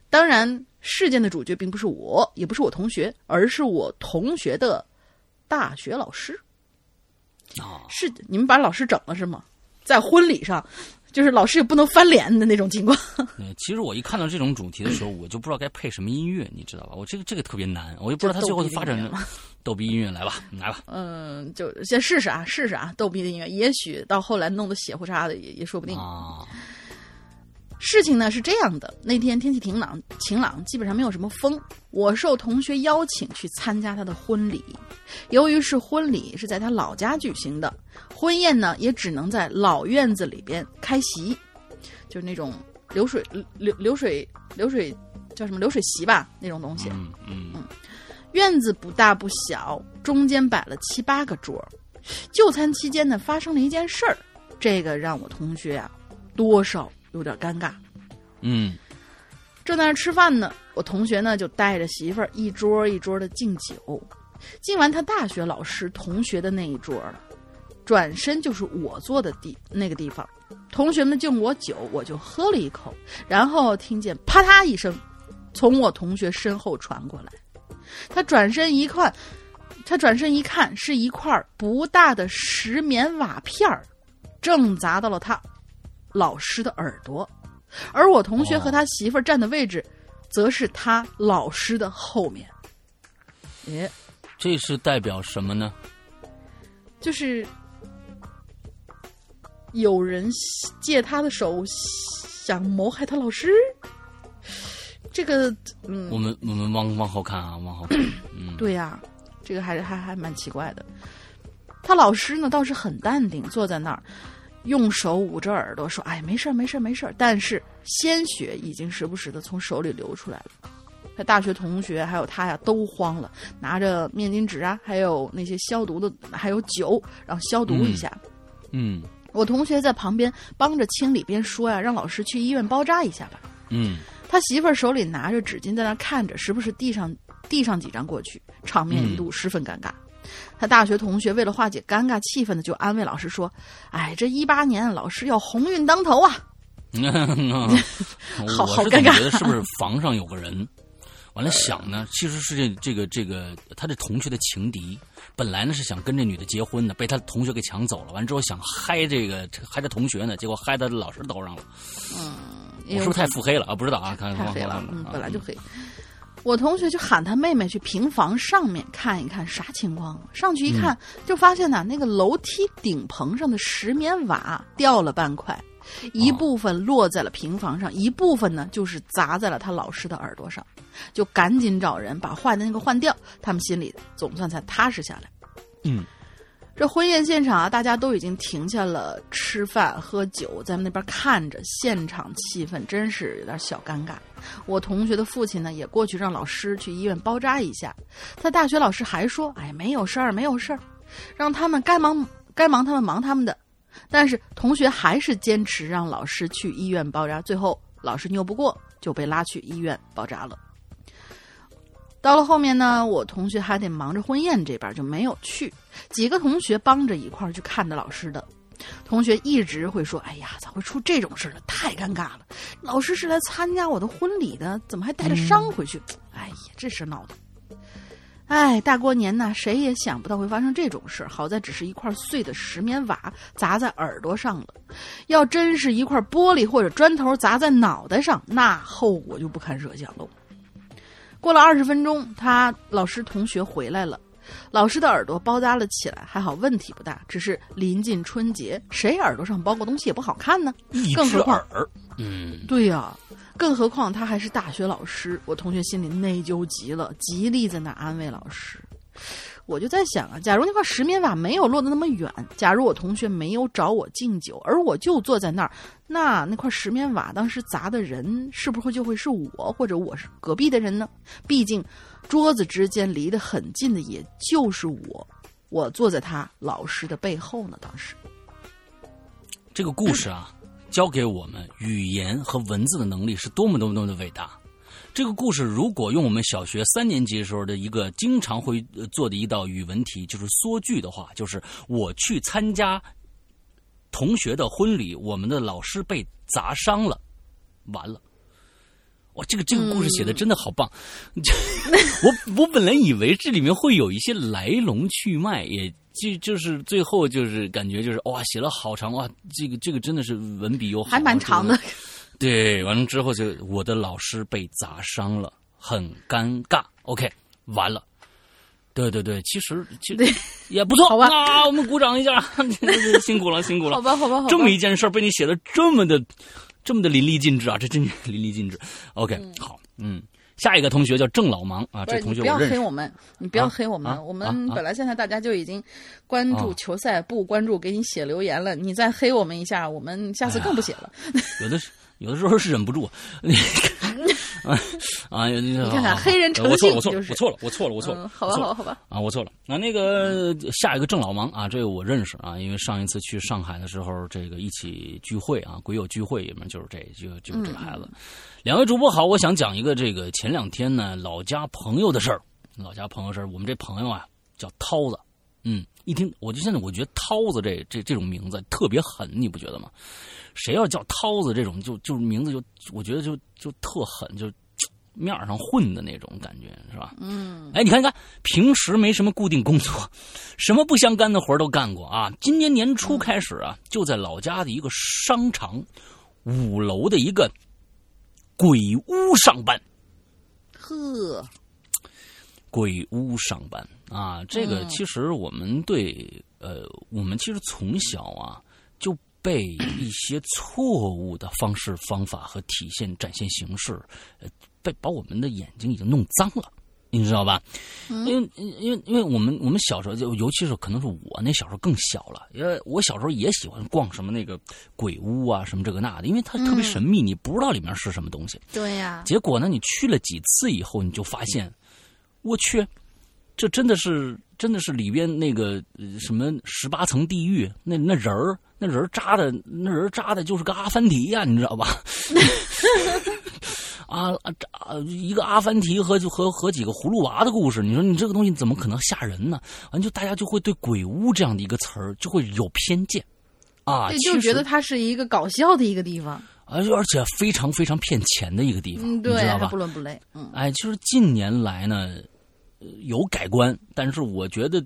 当然，事件的主角并不是我，也不是我同学，而是我同学的大学老师。啊，是你们把老师整了是吗？在婚礼上，就是老师也不能翻脸的那种情况。嗯，其实我一看到这种主题的时候，我就不知道该配什么音乐，你知道吧？我这个这个特别难，我也不知道他最后的发展。逗逼音乐来吧，来吧。嗯，就先试试啊，试试啊，逗逼的音乐，也许到后来弄得血乎叉的也也说不定啊。事情呢是这样的，那天天气晴朗晴朗，基本上没有什么风。我受同学邀请去参加他的婚礼，由于是婚礼是在他老家举行的，婚宴呢也只能在老院子里边开席，就是那种流水流流水流水叫什么流水席吧那种东西。嗯嗯嗯，院子不大不小，中间摆了七八个桌。就餐期间呢，发生了一件事儿，这个让我同学啊多少。有点尴尬，嗯，正在那吃饭呢，我同学呢就带着媳妇儿一桌一桌的敬酒，敬完他大学老师同学的那一桌了，转身就是我坐的地那个地方，同学们敬我酒，我就喝了一口，然后听见啪嗒一声，从我同学身后传过来，他转身一看，他转身一看，是一块不大的石棉瓦片儿，正砸到了他。老师的耳朵，而我同学和他媳妇儿站的位置，则是他老师的后面。哎，这是代表什么呢？就是有人借他的手想谋害他老师。这个，嗯，我们我们往往后看啊，往后看。嗯，*clears throat* 对呀，这个还是还还蛮奇怪的。他老师呢倒是很淡定，坐在那儿。用手捂着耳朵说：“哎，没事儿，没事儿，没事儿。”但是鲜血已经时不时的从手里流出来了。他大学同学还有他呀，都慌了，拿着面巾纸啊，还有那些消毒的，还有酒，然后消毒一下。嗯，我同学在旁边帮着清理，边说呀：“让老师去医院包扎一下吧。”嗯，他媳妇儿手里拿着纸巾在那看着，时不时递上递上几张过去，场面一度十分尴尬。他大学同学为了化解尴尬气氛呢，就安慰老师说：“哎，这一八年老师要鸿运当头啊！” *laughs* 好好尴尬，觉得是不是房上有个人？完了想呢，其实是这这个这个他这同学的情敌，本来呢是想跟这女的结婚的，被他同学给抢走了。完之后想嗨这个嗨这同学呢，结果嗨到老师头上了。嗯，我是不是太腹黑了啊？不知道啊，看太黑了，嗯，本来就黑。我同学就喊他妹妹去平房上面看一看啥情况。上去一看，就发现呢，那个楼梯顶棚上的石棉瓦掉了半块，一部分落在了平房上，一部分呢就是砸在了他老师的耳朵上。就赶紧找人把坏的那个换掉，他们心里总算才踏实下来。嗯。这婚宴现场啊，大家都已经停下了吃饭喝酒，在那边看着，现场气氛真是有点小尴尬。我同学的父亲呢，也过去让老师去医院包扎一下。他大学老师还说：“哎，没有事儿，没有事儿，让他们该忙该忙他们忙他们的。”但是同学还是坚持让老师去医院包扎。最后老师拗不过，就被拉去医院包扎了。到了后面呢，我同学还得忙着婚宴这边就没有去。几个同学帮着一块儿去看的老师的，同学一直会说：“哎呀，咋会出这种事呢？太尴尬了！老师是来参加我的婚礼的，怎么还带着伤回去？哎呀，这事闹的！哎，大过年呢，谁也想不到会发生这种事好在只是一块碎的石棉瓦砸在耳朵上了，要真是一块玻璃或者砖头砸在脑袋上，那后果就不堪设想喽。”过了二十分钟，他老师同学回来了，老师的耳朵包扎了起来，还好问题不大。只是临近春节，谁耳朵上包个东西也不好看呢？更何况，嗯，对呀，更何况他还是大学老师。我同学心里内疚极了，极力在那安慰老师。我就在想啊，假如那块石棉瓦没有落得那么远，假如我同学没有找我敬酒，而我就坐在那儿，那那块石棉瓦当时砸的人是不是就会是我，或者我是隔壁的人呢？毕竟桌子之间离得很近的，也就是我，我坐在他老师的背后呢。当时这个故事啊。教给我们语言和文字的能力是多么多么多么的伟大。这个故事如果用我们小学三年级时候的一个经常会做的一道语文题，就是缩句的话，就是我去参加同学的婚礼，我们的老师被砸伤了，完了。哇，这个这个故事写的真的好棒！*laughs* 我我本来以为这里面会有一些来龙去脉，也就就是最后就是感觉就是哇，写了好长哇，这个这个真的是文笔又还蛮长的。对，完了之后就我的老师被砸伤了，很尴尬。OK，完了。对对对，其实其实也不 *laughs* 错，好吧？啊，我们鼓掌一下，*laughs* 辛苦了，辛苦了。好吧，好吧，好吧。这么一件事被你写的这么的。这么的淋漓尽致啊！这真是淋漓尽致。*laughs* OK，好，嗯，下一个同学叫郑老忙啊，这同学不要黑我们，你不要黑我们。我们本来现在大家就已经关注球赛，不关注给你写留言了，你再黑我们一下，我们下次更不写了。*laughs* 有的是。有的时候是忍不住，*laughs* *laughs* 啊啊！你看看黑人我错了，我错了，我错了，我错了，我错了，好吧，好吧，好吧，啊，我错了。那那个下一个郑老王啊，这个我认识啊，因为上一次去上海的时候，这个一起聚会啊，鬼友聚会里面就是这就就是这孩子。两位主播好，我想讲一个这个前两天呢老家朋友的事儿，老家朋友事儿。我们这朋友啊叫涛子，嗯，一听我就现在我觉得涛子这这这种名字特别狠，你不觉得吗？谁要叫涛子这种，就就名字就，我觉得就就特狠，就面上混的那种感觉，是吧？嗯。哎，你看看，平时没什么固定工作，什么不相干的活都干过啊。今年年初开始啊，就在老家的一个商场五楼的一个鬼屋上班。呵，鬼屋上班啊，这个其实我们对，呃，我们其实从小啊就。被一些错误的方式、方法和体现展现形式，呃，被把我们的眼睛已经弄脏了，你知道吧？因为因为因为我们我们小时候就尤其是可能是我那小时候更小了，因为我小时候也喜欢逛什么那个鬼屋啊，什么这个那的，因为它特别神秘，你不知道里面是什么东西。对呀。结果呢，你去了几次以后，你就发现，我去，这真的是真的是里边那个什么十八层地狱那那人儿。那人扎的，那人扎的就是个阿凡提呀，你知道吧？*laughs* 啊啊！一个阿凡提和和和几个葫芦娃的故事，你说你这个东西怎么可能吓人呢？完就大家就会对鬼屋这样的一个词儿就会有偏见啊，就觉得它是一个搞笑的一个地方，而而且非常非常骗钱的一个地方，你知道吧？不伦不类。嗯，哎，就是近年来呢，有改观，但是我觉得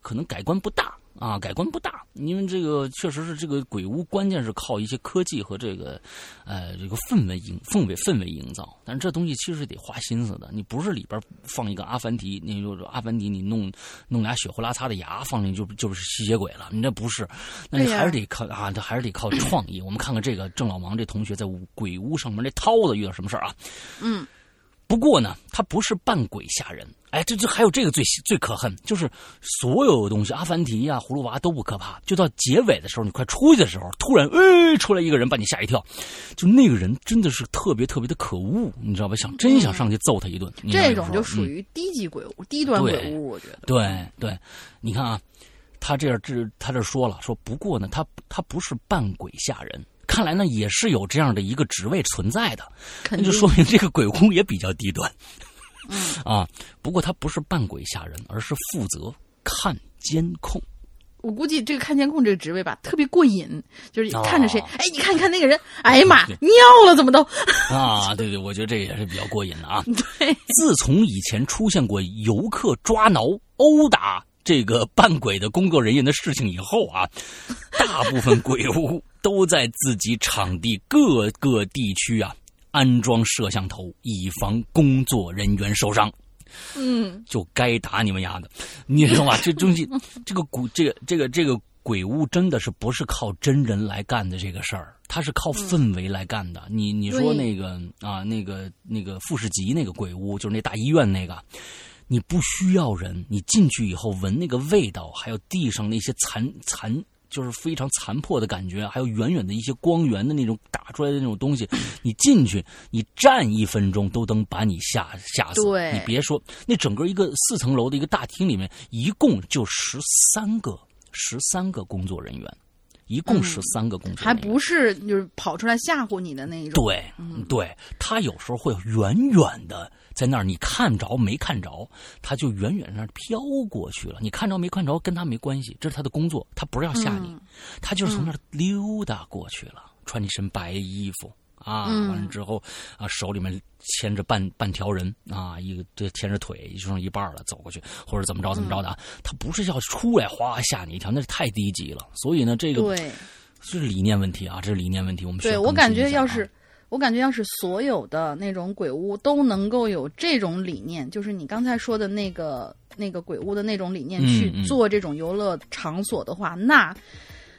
可能改观不大。啊，改观不大，因为这个确实是这个鬼屋，关键是靠一些科技和这个，呃，这个氛围营氛围氛围营造。但是这东西其实得花心思的，你不是里边放一个阿凡提，你就是阿凡提，你弄弄俩血呼啦擦的牙放进去，就就是吸血鬼了。你这不是，那你还是得靠啊，这还是得靠创意。我们看看这个郑老王这同学在鬼屋上面，这涛子遇到什么事儿啊？嗯。不过呢，他不是扮鬼吓人。哎，这这还有这个最最可恨，就是所有东西，阿凡提呀、葫芦娃都不可怕，就到结尾的时候，你快出去的时候，突然哎出来一个人把你吓一跳，就那个人真的是特别特别的可恶，你知道吧？想真想上去揍他一顿。这种就属于低级鬼屋、低端鬼屋，我觉得。对对，你看啊，他这样这他这说了说，不过呢，他他不是扮鬼吓人。看来呢，也是有这样的一个职位存在的，那就说明这个鬼屋也比较低端。嗯 *laughs* 啊，不过他不是扮鬼吓人，而是负责看监控。我估计这个看监控这个职位吧，特别过瘾，就是看着谁，哎，你看你看那个人，哎呀妈，*laughs* 尿了怎么都？*laughs* 啊，对对，我觉得这也是比较过瘾的啊。对，自从以前出现过游客抓挠、殴打这个扮鬼的工作人员的事情以后啊，大部分鬼屋。都在自己场地各个地区啊安装摄像头，以防工作人员受伤。嗯，就该打你们丫的，你知道吗？这东西，*laughs* 这个鬼，这个这个这个鬼屋真的是不是靠真人来干的这个事儿，它是靠氛围来干的。你你说那个啊，那个那个富士吉那个鬼屋，就是那大医院那个，你不需要人，你进去以后闻那个味道，还有地上那些残残。就是非常残破的感觉，还有远远的一些光源的那种打出来的那种东西，你进去，你站一分钟都能把你吓吓死。对，你别说，那整个一个四层楼的一个大厅里面，一共就十三个十三个工作人员，一共十三个工作，还不是就是跑出来吓唬你的那一种。对，对他有时候会远远的在那儿，你看着没看着，他就远远那儿飘过去了。你看着没看着跟他没关系，这是他的工作，他不是要吓你，他就是从那儿溜达过去了，穿一身白衣服。啊，完了之后，啊，手里面牵着半半条人啊，一个这牵着腿，就剩一半了，走过去，或者怎么着怎么着的，他不是要出来哗吓你一跳，那是太低级了。所以呢，这个对，是理念问题啊，这是理念问题。我们对我感觉要是，我感觉要是所有的那种鬼屋都能够有这种理念，就是你刚才说的那个那个鬼屋的那种理念去做这种游乐场所的话，那。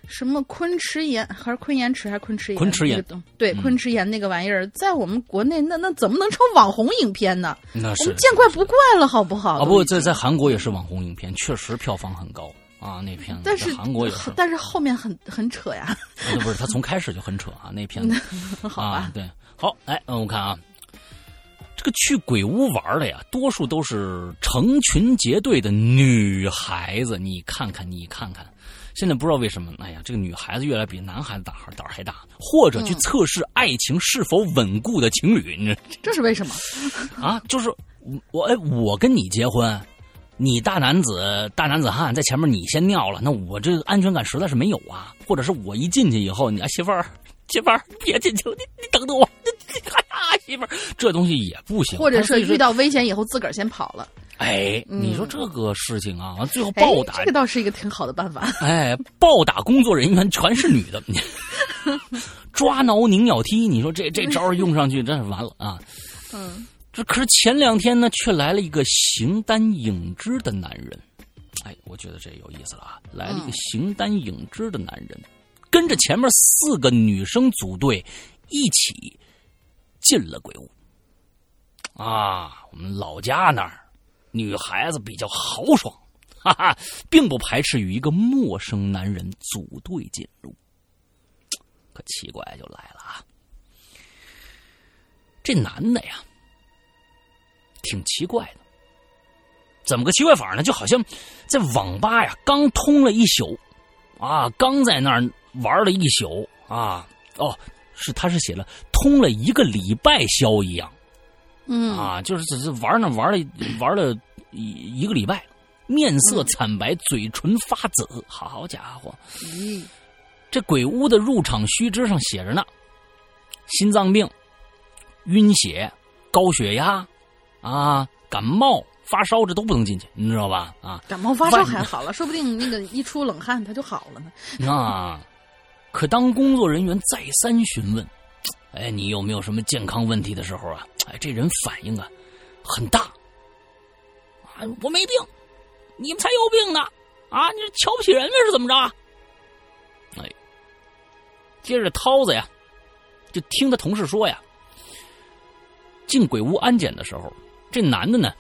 什么昆池岩还是昆岩池还是昆池岩？昆池岩对，昆池岩那个玩意儿，在我们国内那那怎么能成网红影片呢？那是我们见怪不怪了，好不好？啊，不，在在韩国也是网红影片，确实票房很高啊，那片子。但是韩国也是，但是后面很很扯呀。不是，他从开始就很扯啊，那片子。*laughs* 好吧，对，好，哎，嗯，我看啊，这个去鬼屋玩的呀，多数都是成群结队的女孩子，你看看，你看看。现在不知道为什么，哎呀，这个女孩子越来比男孩子胆胆还大，或者去测试爱情是否稳固的情侣，你这是为什么？*laughs* 啊，就是我哎，我跟你结婚，你大男子大男子汉在前面，你先尿了，那我这个安全感实在是没有啊。或者是我一进去以后，你啊媳妇儿媳妇儿别进去，你你等等我，哎呀媳妇儿这东西也不行。或者是遇到危险以后自个儿先跑了。哎，你说这个事情啊，最后暴打这个倒是一个挺好的办法。哎，暴打工作人员全是女的，抓挠拧咬踢，你说这这招用上去真是完了啊！嗯，这可是前两天呢，却来了一个形单影只的男人。哎，我觉得这有意思了啊！来了一个形单影只的男人，跟着前面四个女生组队一起进了鬼屋。啊，我们老家那儿。女孩子比较豪爽，哈哈，并不排斥与一个陌生男人组队进入。可奇怪就来了啊！这男的呀，挺奇怪的。怎么个奇怪法呢？就好像在网吧呀，刚通了一宿，啊，刚在那儿玩了一宿啊，哦，是他是写了通了一个礼拜宵一样。嗯啊，就是只是玩呢，玩了玩了一一个礼拜，面色惨白，嘴唇发紫。好家伙，这鬼屋的入场须知上写着呢：心脏病、晕血、高血压啊、感冒、发烧，这都不能进去，你知道吧？啊，感冒发烧还好了，说不定那个一出冷汗他就好了呢。*laughs* 啊，可当工作人员再三询问。哎，你有没有什么健康问题的时候啊？哎，这人反应啊很大啊！我没病，你们才有病呢！啊，你是瞧不起人呢是怎么着？哎，接着涛子呀，就听他同事说呀，进鬼屋安检的时候，这男的呢，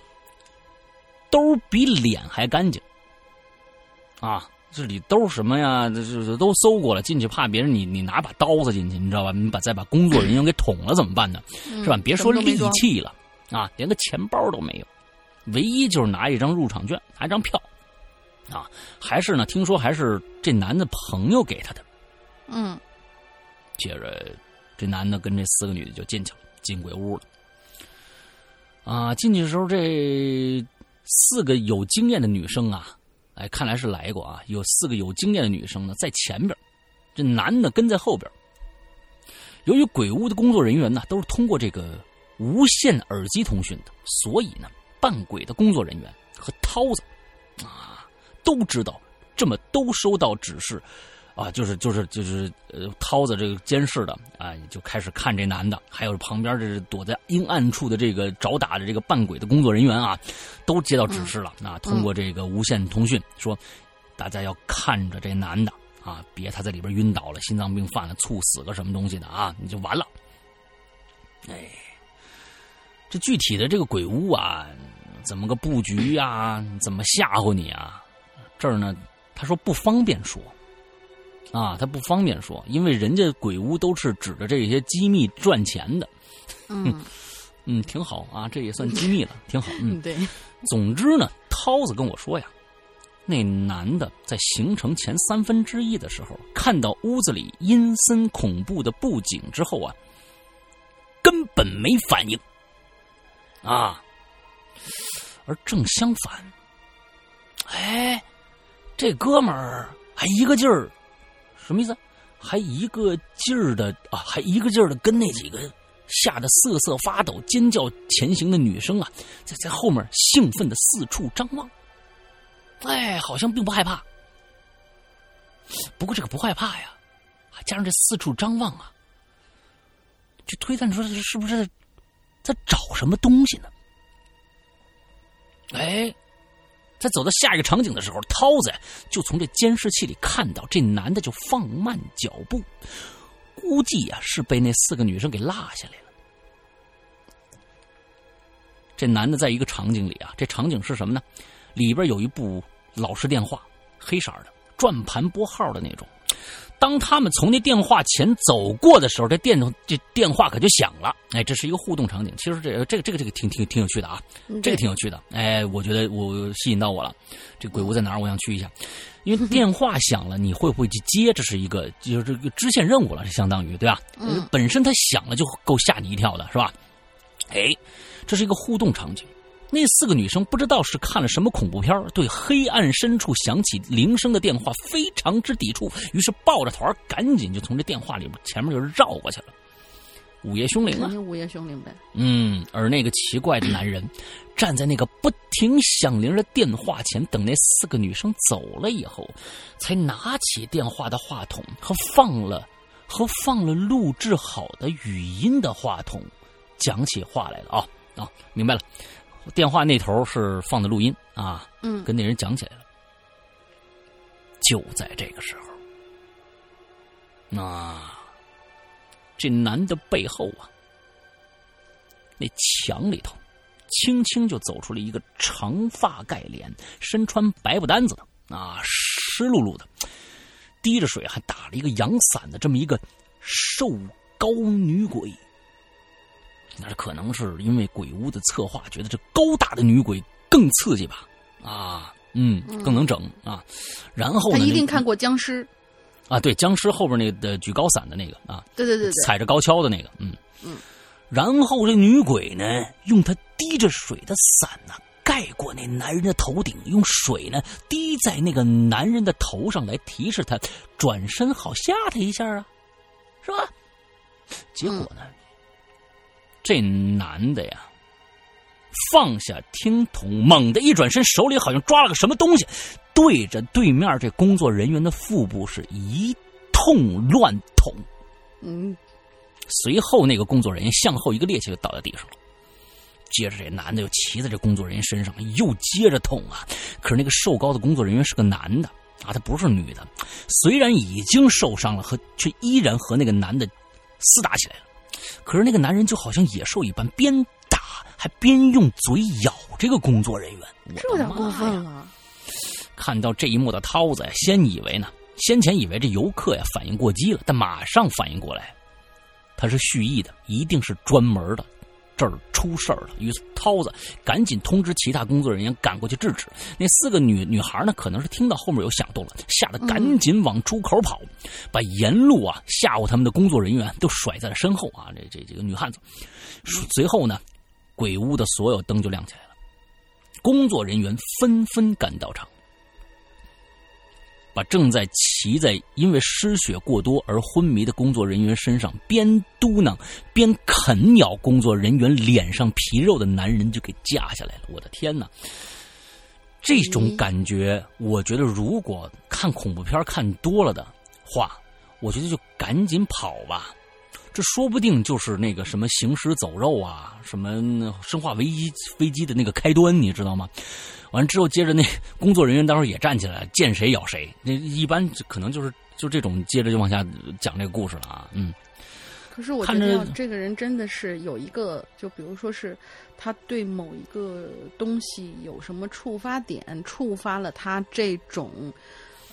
兜比脸还干净啊。这里兜什么呀？这这都搜过了，进去怕别人你你拿把刀子进去，你知道吧？你把再把工作人员给捅了怎么办呢？是吧？别说利器了啊，连个钱包都没有，唯一就是拿一张入场券，拿一张票啊，还是呢？听说还是这男的朋友给他的。嗯，接着这男的跟这四个女的就进去了，进鬼屋了。啊，进去的时候这四个有经验的女生啊。哎，看来是来过啊！有四个有经验的女生呢，在前边，这男的跟在后边。由于鬼屋的工作人员呢，都是通过这个无线耳机通讯的，所以呢，扮鬼的工作人员和涛子啊，都知道这么都收到指示。啊，就是就是就是呃，涛子这个监视的啊，就开始看这男的，还有旁边这是躲在阴暗处的这个找打的这个扮鬼的工作人员啊，都接到指示了。那通过这个无线通讯说，大家要看着这男的啊，别他在里边晕倒了，心脏病犯了，猝死个什么东西的啊，你就完了。哎，这具体的这个鬼屋啊，怎么个布局呀？怎么吓唬你啊？这儿呢，他说不方便说。啊，他不方便说，因为人家鬼屋都是指着这些机密赚钱的。嗯，嗯，挺好啊，这也算机密了，挺好。嗯，*laughs* 对。总之呢，涛子跟我说呀，那男的在行程前三分之一的时候，看到屋子里阴森恐怖的布景之后啊，根本没反应。啊，而正相反，哎，这哥们儿还一个劲儿，什么意思？还一个劲儿的啊，还一个劲儿的跟那几个吓得瑟瑟发抖、尖叫前行的女生啊，在在后面兴奋的四处张望。哎，好像并不害怕。不过这个不害怕呀，还加上这四处张望啊，就推断出是不是在找什么东西呢？哎，在走到下一个场景的时候，涛子就从这监视器里看到这男的就放慢脚步，估计呀是被那四个女生给落下来了。这男的在一个场景里啊，这场景是什么呢？里边有一部老式电话，黑色的，转盘拨号的那种。当他们从那电话前走过的时候，这电这电话可就响了。哎，这是一个互动场景。其实这这个这个这个挺挺挺有趣的啊，这个挺有趣的。哎，我觉得我吸引到我了。这鬼屋在哪儿？我想去一下。因为电话响了，你会不会去接？这是一个就是这个支线任务了，这相当于对吧？嗯。本身它响了就够吓你一跳的，是吧？哎，这是一个互动场景。那四个女生不知道是看了什么恐怖片对黑暗深处响起铃声的电话非常之抵触，于是抱着团赶紧就从这电话里边前面就绕过去了。午夜凶铃啊！午夜凶铃呗。嗯，而那个奇怪的男人站在那个不停响铃的电话前，等那四个女生走了以后，才拿起电话的话筒和放了和放了录制好的语音的话筒，讲起话来了啊啊！明白了。电话那头是放的录音啊，嗯，跟那人讲起来了。就在这个时候，那这男的背后啊，那墙里头，轻轻就走出了一个长发盖脸、身穿白布单子的啊，湿漉漉的，滴着水还打了一个阳伞的这么一个瘦高女鬼。那可能是因为鬼屋的策划觉得这高大的女鬼更刺激吧？啊，嗯，更能整啊。然后呢？他一定看过僵尸啊，对，僵尸后边那个的举高伞的那个啊，对对对，踩着高跷的那个，嗯嗯。然后这女鬼呢，用她滴着水的伞呢，盖过那男人的头顶，用水呢滴在那个男人的头上，来提示他转身，好吓他一下啊，是吧？结果呢？这男的呀，放下听筒，猛地一转身，手里好像抓了个什么东西，对着对面这工作人员的腹部是一通乱捅。嗯，随后那个工作人员向后一个趔趄，就倒在地上了。接着这男的又骑在这工作人员身上，又接着捅啊。可是那个瘦高的工作人员是个男的啊，他不是女的。虽然已经受伤了，和却依然和那个男的厮打起来了。可是那个男人就好像野兽一般，边打还边用嘴咬这个工作人员，这有点过分了。看到这一幕的涛子先以为呢，先前以为这游客呀反应过激了，但马上反应过来，他是蓄意的，一定是专门的。这儿出事儿了，于是涛子赶紧通知其他工作人员赶过去制止。那四个女女孩呢，可能是听到后面有响动了，吓得赶紧往出口跑，把沿路啊吓唬他们的工作人员都甩在了身后啊。这这几个女汉子，随后呢，鬼屋的所有灯就亮起来了，工作人员纷纷赶到场。把正在骑在因为失血过多而昏迷的工作人员身上边嘟囔边啃咬工作人员脸上皮肉的男人就给架下来了！我的天哪，这种感觉，我觉得如果看恐怖片看多了的话，我觉得就赶紧跑吧。这说不定就是那个什么行尸走肉啊，什么生化危机飞机的那个开端，你知道吗？完了之后，接着那 *laughs* 工作人员待会儿也站起来，见谁咬谁。那一般可能就是就这种，接着就往下讲这个故事了啊。嗯。可是我觉得这个人真的是有一个，就比如说是他对某一个东西有什么触发点，触发了他这种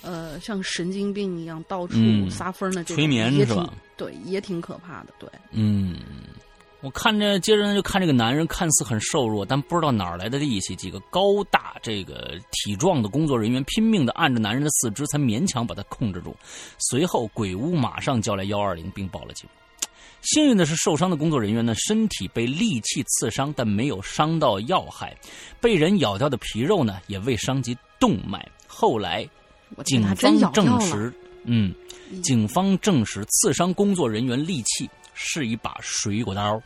呃像神经病一样到处撒疯的这种催眠是吧？对，也挺可怕的。对，嗯。我看着，接着呢就看这个男人看似很瘦弱，但不知道哪儿来的力气。几个高大、这个体壮的工作人员拼命的按着男人的四肢，才勉强把他控制住。随后，鬼屋马上叫来幺二零，并报了警。幸运的是，受伤的工作人员呢，身体被利器刺伤，但没有伤到要害。被人咬掉的皮肉呢，也未伤及动脉。后来，警方证实，嗯，警方证实刺伤工作人员利器是一把水果刀。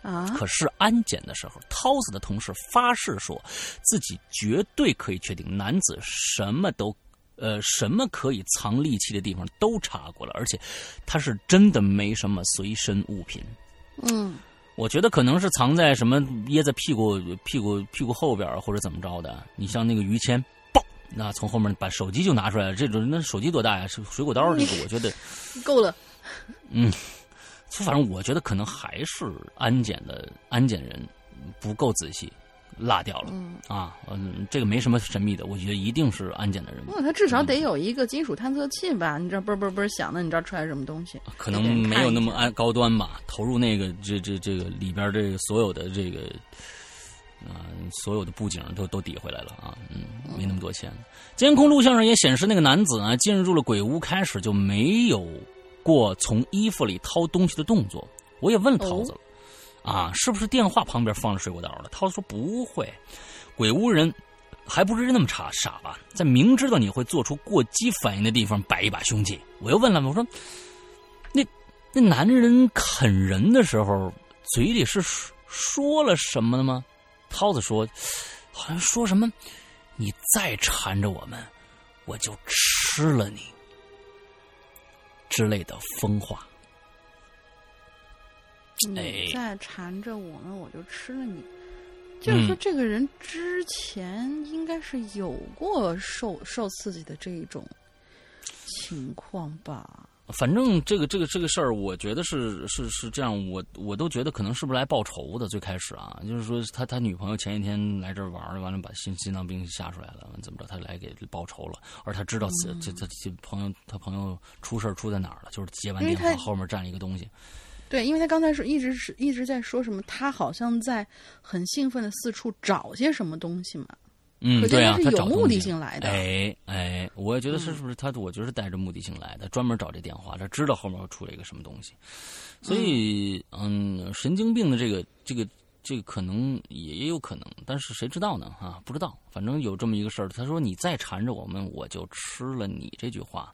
啊！可是安检的时候，涛子的同事发誓说，自己绝对可以确定男子什么都。呃，什么可以藏利器的地方都查过了，而且他是真的没什么随身物品。嗯，我觉得可能是藏在什么掖在屁股屁股屁股后边或者怎么着的。你像那个于谦，嘣，那从后面把手机就拿出来了。这种那手机多大呀？是水果刀这个，我觉得 *laughs* 够了。*laughs* 嗯，反正我觉得可能还是安检的安检人不够仔细。落掉了，啊，嗯，这个没什么神秘的，我觉得一定是安检的人。那他至少得有一个金属探测器吧？你这嘣嘣嘣响的，你知道出来什么东西？可能没有那么安高端吧。投入那个这这这个里边这个所有的这个啊，所有的布景都都抵回来了啊，嗯，没那么多钱。监控录像上也显示，那个男子啊进入了鬼屋，开始就没有过从衣服里掏东西的动作。我也问了涛子了。啊，是不是电话旁边放着水果刀了？桃子说不会，鬼屋人还不是那么傻傻吧？在明知道你会做出过激反应的地方摆一把凶器。我又问了，我说，那那男人啃人的时候嘴里是说了什么的吗？涛子说，好像说什么，你再缠着我们，我就吃了你之类的疯话。你再缠着我们，我就吃了你。就是说，这个人之前应该是有过受受刺激的这一种情况吧？反正这个这个这个事儿，我觉得是是是这样，我我都觉得可能是不是来报仇的。最开始啊，就是说他他女朋友前一天来这儿玩，完了把心心脏病吓出来了，怎么着他来给报仇了？而他知道这这这朋友他朋友出事出在哪儿了？就是接完电话后面站了一个东西。对，因为他刚才是一直是一直在说什么，他好像在很兴奋的四处找些什么东西嘛。嗯，对啊，他有目的性来的。哎哎，我也觉得是是不是他？我觉得是带着目的性来的，专门找这电话，他知道后面会出来一个什么东西。所以，嗯，神经病的这个这个这个可能也也有可能，但是谁知道呢？啊，不知道。反正有这么一个事儿，他说你再缠着我们，我就吃了你。这句话。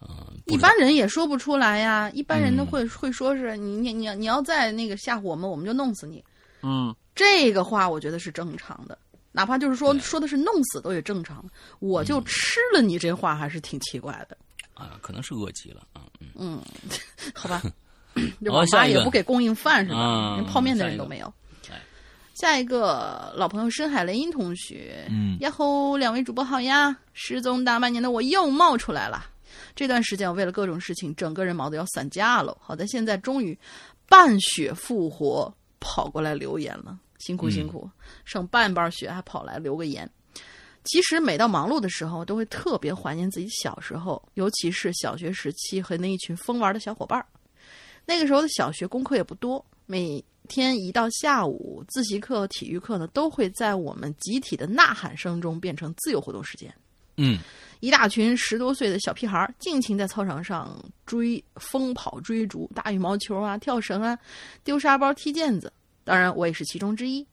嗯，一般人也说不出来呀。一般人都会会说是你你你你要再那个吓唬我们，我们就弄死你。嗯，这个话我觉得是正常的，哪怕就是说说的是弄死都也正常。我就吃了你这话还是挺奇怪的。啊，可能是饿极了啊。嗯，*laughs* 好吧。*laughs* 我妈也不给供应饭是吧？连泡面的人都没有。下一个老朋友深海雷音同学，嗯，呀吼，两位主播好呀！失踪大半年的我又冒出来了。这段时间我为了各种事情，整个人忙得要散架了。好在现在终于半血复活，跑过来留言了，辛苦辛苦，剩半半血还跑来留个言。其实每到忙碌的时候，都会特别怀念自己小时候，尤其是小学时期和那一群疯玩的小伙伴。那个时候的小学功课也不多，每天一到下午，自习课、体育课呢，都会在我们集体的呐喊声中变成自由活动时间。嗯。一大群十多岁的小屁孩尽情在操场上追、疯跑、追逐、打羽毛球啊、跳绳啊、丢沙包、踢毽子。当然，我也是其中之一。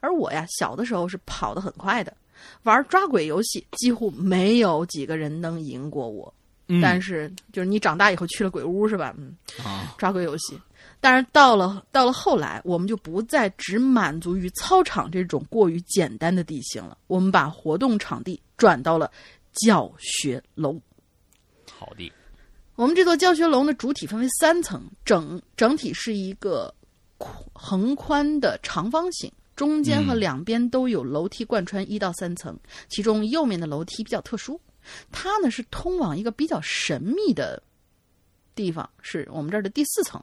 而我呀，小的时候是跑得很快的，玩抓鬼游戏几乎没有几个人能赢过我。但是，就是你长大以后去了鬼屋是吧？嗯，啊抓鬼游戏。但是到了到了后来，我们就不再只满足于操场这种过于简单的地形了，我们把活动场地转到了。教学楼，好的。我们这座教学楼呢，主体分为三层，整整体是一个横宽的长方形，中间和两边都有楼梯贯穿一到三层。其中右面的楼梯比较特殊，它呢是通往一个比较神秘的地方，是我们这儿的第四层。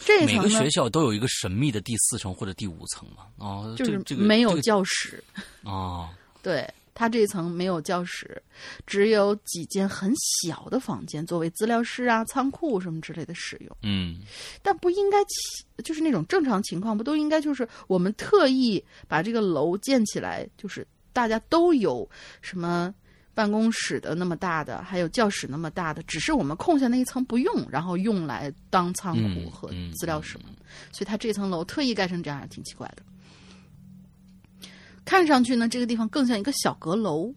这每个学校都有一个神秘的第四层或者第五层嘛？哦，就是没有教室啊。对，它这层没有教室，只有几间很小的房间作为资料室啊、仓库什么之类的使用。嗯，但不应该起，就是那种正常情况，不都应该就是我们特意把这个楼建起来，就是大家都有什么办公室的那么大的，还有教室那么大的，只是我们空下那一层不用，然后用来当仓库和资料室嘛。所以他这层楼特意盖成这样，挺奇怪的。看上去呢，这个地方更像一个小阁楼。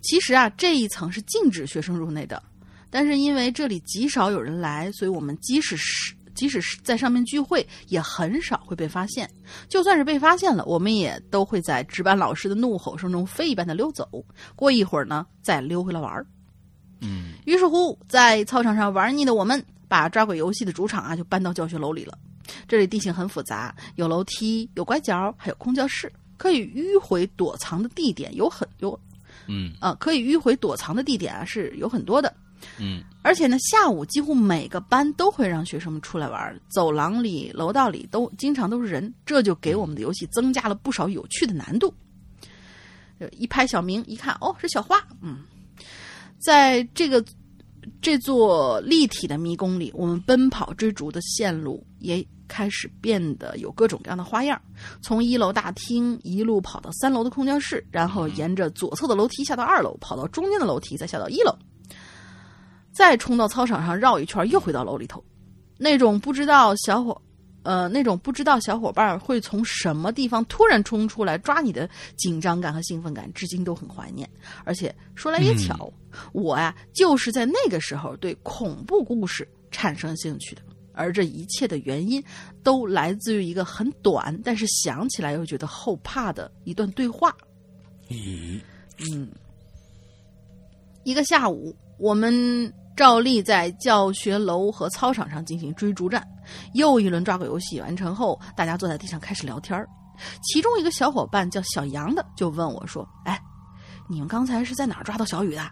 其实啊，这一层是禁止学生入内的。但是因为这里极少有人来，所以我们即使是即使是在上面聚会，也很少会被发现。就算是被发现了，我们也都会在值班老师的怒吼声中飞一般的溜走。过一会儿呢，再溜回来玩儿。嗯。于是乎，在操场上玩腻的我们，把抓鬼游戏的主场啊，就搬到教学楼里了。这里地形很复杂，有楼梯，有拐角，还有空教室。可以迂回躲藏的地点有很多，嗯，啊，可以迂回躲藏的地点啊是有很多的，嗯，而且呢，下午几乎每个班都会让学生们出来玩，走廊里、楼道里都经常都是人，这就给我们的游戏增加了不少有趣的难度。一拍小明，一看，哦，是小花，嗯，在这个这座立体的迷宫里，我们奔跑追逐的线路也。开始变得有各种各样的花样，从一楼大厅一路跑到三楼的空教室，然后沿着左侧的楼梯下到二楼，跑到中间的楼梯，再下到一楼，再冲到操场上绕一圈，又回到楼里头。那种不知道小伙，呃，那种不知道小伙伴会从什么地方突然冲出来抓你的紧张感和兴奋感，至今都很怀念。而且说来也巧，我呀就是在那个时候对恐怖故事产生兴趣的。而这一切的原因，都来自于一个很短，但是想起来又觉得后怕的一段对话。咦，嗯，一个下午，我们照例在教学楼和操场上进行追逐战。又一轮抓鬼游戏完成后，大家坐在地上开始聊天其中一个小伙伴叫小杨的，就问我说：“哎，你们刚才是在哪儿抓到小雨的？”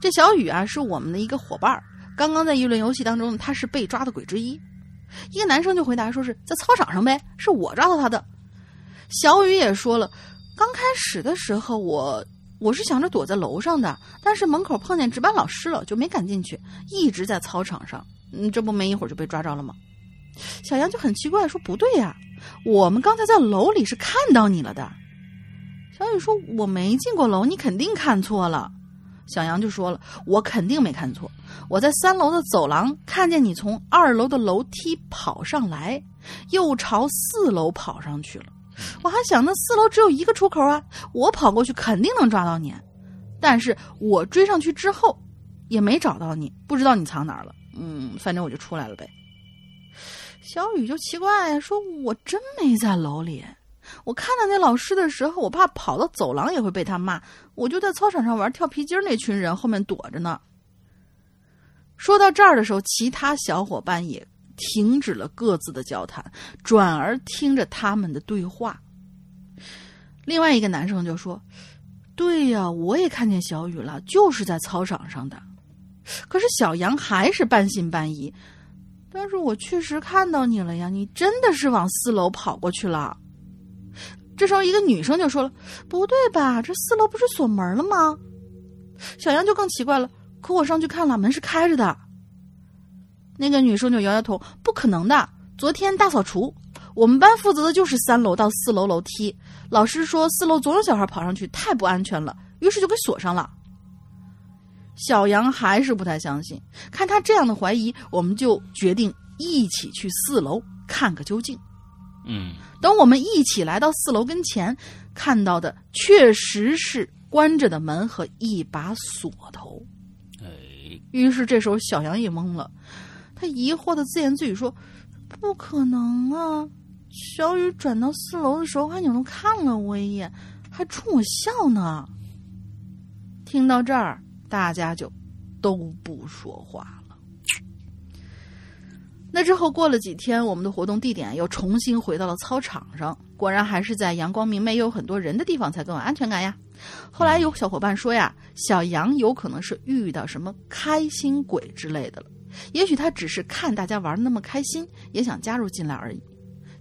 这小雨啊，是我们的一个伙伴儿。刚刚在一轮游戏当中，他是被抓的鬼之一。一个男生就回答说：“是在操场上呗，是我抓到他的。”小雨也说了：“刚开始的时候，我我是想着躲在楼上的，但是门口碰见值班老师了，就没敢进去，一直在操场上。嗯，这不没一会儿就被抓着了吗？”小杨就很奇怪说：“不对呀，我们刚才在楼里是看到你了的。”小雨说：“我没进过楼，你肯定看错了。”小杨就说了：“我肯定没看错，我在三楼的走廊看见你从二楼的楼梯跑上来，又朝四楼跑上去了。我还想，那四楼只有一个出口啊，我跑过去肯定能抓到你。但是我追上去之后，也没找到你，不知道你藏哪儿了。嗯，反正我就出来了呗。”小雨就奇怪，说：“我真没在楼里。”我看到那老师的时候，我怕跑到走廊也会被他骂，我就在操场上玩跳皮筋那群人后面躲着呢。说到这儿的时候，其他小伙伴也停止了各自的交谈，转而听着他们的对话。另外一个男生就说：“对呀，我也看见小雨了，就是在操场上的。”可是小杨还是半信半疑：“但是我确实看到你了呀，你真的是往四楼跑过去了。”这时候，一个女生就说了：“不对吧？这四楼不是锁门了吗？”小杨就更奇怪了。可我上去看了，门是开着的。那个女生就摇摇头：“不可能的！昨天大扫除，我们班负责的就是三楼到四楼楼梯。老师说四楼总有小孩跑上去，太不安全了，于是就给锁上了。”小杨还是不太相信。看他这样的怀疑，我们就决定一起去四楼看个究竟。嗯。等我们一起来到四楼跟前，看到的确实是关着的门和一把锁头。哎，于是这时候小杨也懵了，他疑惑的自言自语说：“不可能啊！小雨转到四楼的时候还扭头看了我一眼，还冲我笑呢。”听到这儿，大家就都不说话。那之后过了几天，我们的活动地点又重新回到了操场上。果然还是在阳光明媚又有很多人的地方才更有安全感呀。后来有小伙伴说呀，小杨有可能是遇到什么开心鬼之类的了。也许他只是看大家玩那么开心，也想加入进来而已。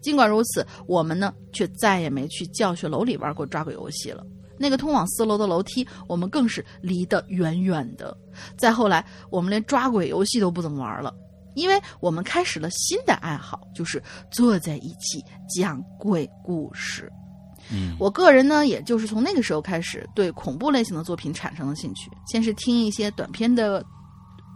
尽管如此，我们呢却再也没去教学楼里玩过抓鬼游戏了。那个通往四楼的楼梯，我们更是离得远远的。再后来，我们连抓鬼游戏都不怎么玩了，因为我们开始了新的爱好，就是坐在一起讲鬼故事。嗯，我个人呢，也就是从那个时候开始对恐怖类型的作品产生了兴趣。先是听一些短篇的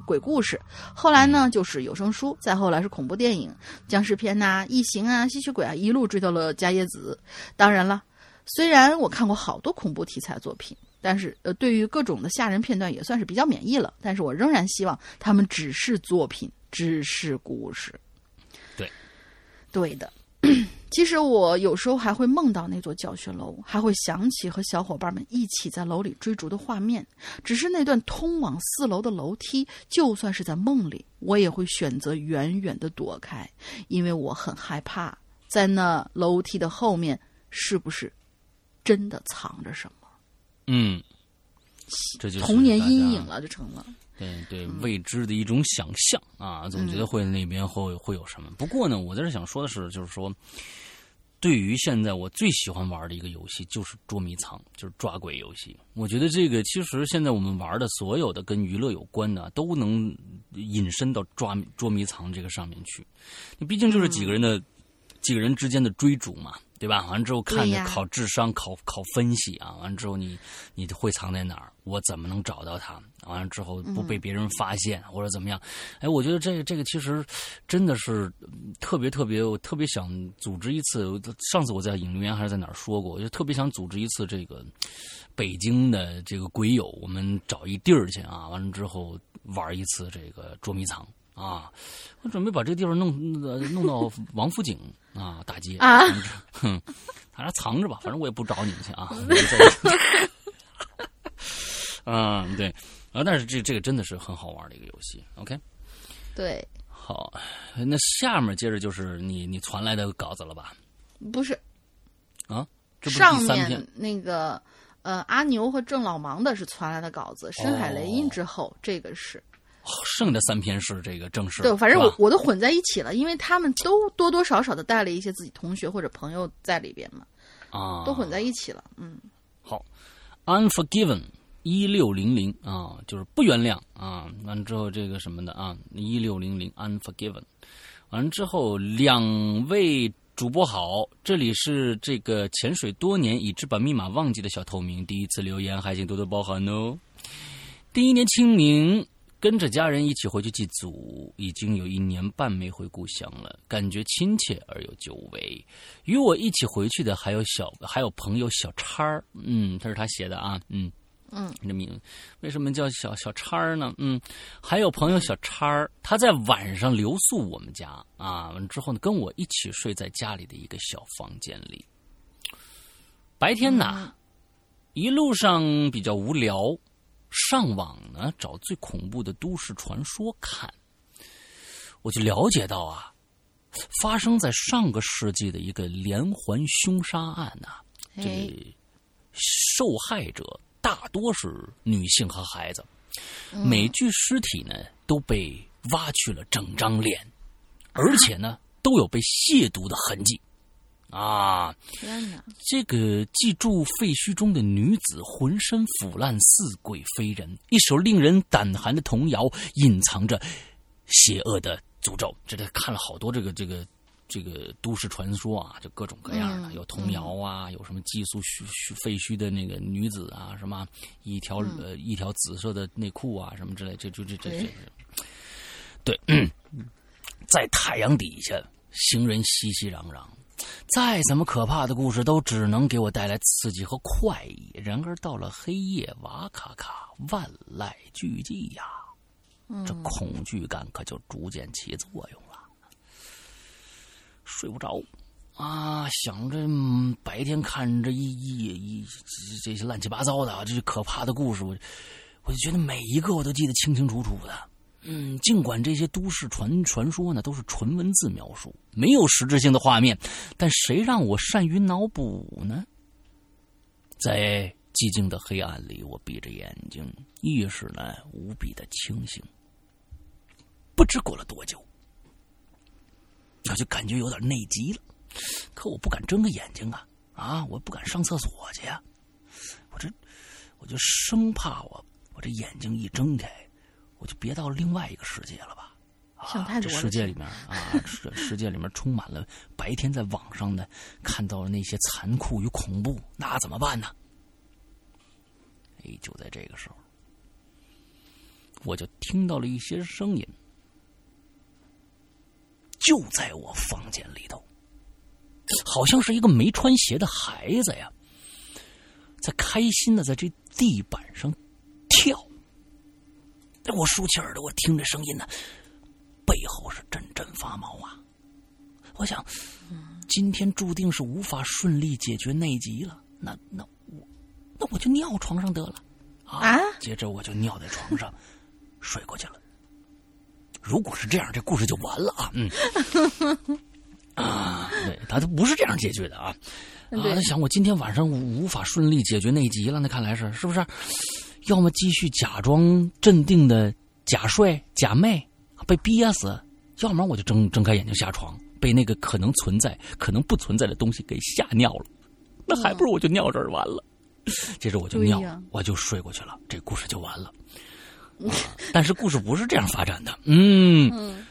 鬼故事，后来呢就是有声书，再后来是恐怖电影、僵尸片呐、异形啊、吸血鬼啊，一路追到了《伽椰子》。当然了，虽然我看过好多恐怖题材作品，但是呃，对于各种的吓人片段也算是比较免疫了。但是我仍然希望他们只是作品，只是故事。对，对的。*clears throat* 其实我有时候还会梦到那座教学楼，还会想起和小伙伴们一起在楼里追逐的画面。只是那段通往四楼的楼梯，就算是在梦里，我也会选择远远的躲开，因为我很害怕，在那楼梯的后面是不是真的藏着什么？嗯，这就是童年阴影了，就成了。对对，未知的一种想象啊，总觉得会那边会会有什么。不过呢，我在这想说的是，就是说，对于现在我最喜欢玩的一个游戏，就是捉迷藏，就是抓鬼游戏。我觉得这个其实现在我们玩的所有的跟娱乐有关的，都能引申到抓捉迷藏这个上面去。你毕竟就是几个人的几个人之间的追逐嘛。对吧？完了之后看着考智商、考考分析啊！完了之后你你会藏在哪儿？我怎么能找到他？完了之后不被别人发现或者怎么样？哎，我觉得这个这个其实真的是特别特别，我特别想组织一次。上次我在影留言还是在哪儿说过，我就特别想组织一次这个北京的这个鬼友，我们找一地儿去啊！完了之后玩一次这个捉迷藏。啊，我准备把这个地方弄弄到王府井啊大街啊，哼，反正藏着吧，反正我也不找你们去啊。*laughs* *laughs* 嗯，对，啊，但是这这个真的是很好玩的一个游戏。OK，对，好，那下面接着就是你你传来的稿子了吧？不是，啊，上面那个呃阿牛和郑老芒的是传来的稿子，深海雷音之后这个是。剩的三篇是这个正式，对，反正我我都混在一起了，因为他们都多多少少的带了一些自己同学或者朋友在里边嘛，啊，都混在一起了，嗯，好，Unforgiven 一六零零啊，就是不原谅啊，完之后这个什么的啊，一六零零 Unforgiven，完了之后两位主播好，这里是这个潜水多年已知把密码忘记的小透明，第一次留言还请多多包涵哦，第一年清明。跟着家人一起回去祭祖，已经有一年半没回故乡了，感觉亲切而又久违。与我一起回去的还有小，还有朋友小叉儿，嗯，这是他写的啊，嗯嗯，这名为什么叫小小叉儿呢？嗯，还有朋友小叉儿，他在晚上留宿我们家啊，完之后呢，跟我一起睡在家里的一个小房间里。白天呢，一路上比较无聊。上网呢，找最恐怖的都市传说看，我就了解到啊，发生在上个世纪的一个连环凶杀案呐，这受害者大多是女性和孩子，每具尸体呢都被挖去了整张脸，而且呢都有被亵渎的痕迹。啊！天哪！这个寄住废墟中的女子浑身腐烂，似鬼非人，一首令人胆寒的童谣，隐藏着邪恶的诅咒。这这看了好多这个这个这个都市传说啊，就各种各样的，有童谣啊，有什么寄宿废墟的那个女子啊，什么一条呃一条紫色的内裤啊，什么之类，这就这这这，对，在太阳底下，行人熙熙攘攘。再怎么可怕的故事，都只能给我带来刺激和快意。然而到了黑夜，哇咔咔，万籁俱寂呀，这恐惧感可就逐渐起作用了。睡不着啊，想着白天看着一一一这些乱七八糟的啊这些可怕的故事，我我就觉得每一个我都记得清清楚楚的。嗯，尽管这些都市传传说呢都是纯文字描述，没有实质性的画面，但谁让我善于脑补呢？在寂静的黑暗里，我闭着眼睛，意识呢无比的清醒。不知过了多久，我就感觉有点内急了，可我不敢睁开眼睛啊！啊，我不敢上厕所去呀！我这我就生怕我我这眼睛一睁开，我就别到另外一个世界了吧。想太多了。世界里面啊，世世界里面充满了白天在网上的看到了那些残酷与恐怖，那怎么办呢？哎，就在这个时候，我就听到了一些声音，就在我房间里头，好像是一个没穿鞋的孩子呀，在开心的在这地板上跳。我竖起耳朵，我听着声音呢。背后是阵阵发毛啊！我想，今天注定是无法顺利解决内急了。那那我，那我就尿床上得了啊！接着我就尿在床上睡过去了。如果是这样，这故事就完了啊！嗯啊，对，他都不是这样解决的啊！啊，他想我今天晚上无法顺利解决内急了，那看来是是不是？要么继续假装镇定的假睡假寐。被憋死，要不然我就睁睁开眼睛下床，被那个可能存在、可能不存在的东西给吓尿了。那还不如我就尿这儿完了。接着我就尿，我就睡过去了，这故事就完了。但是故事不是这样发展的。嗯，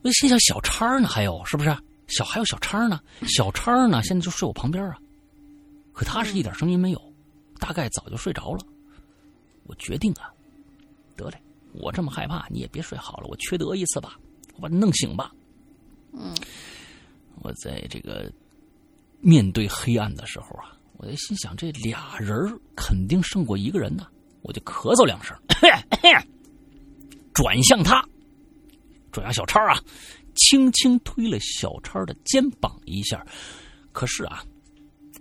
那心想小叉呢？还有是不是小还有小叉呢？小叉呢？现在就睡我旁边啊。可他是一点声音没有，大概早就睡着了。我决定啊，得嘞。我这么害怕，你也别睡好了。我缺德一次吧，我把你弄醒吧。嗯，我在这个面对黑暗的时候啊，我就心想，这俩人肯定胜过一个人呢。我就咳嗽两声，转向他，转向小超啊，轻轻推了小超的肩膀一下。可是啊，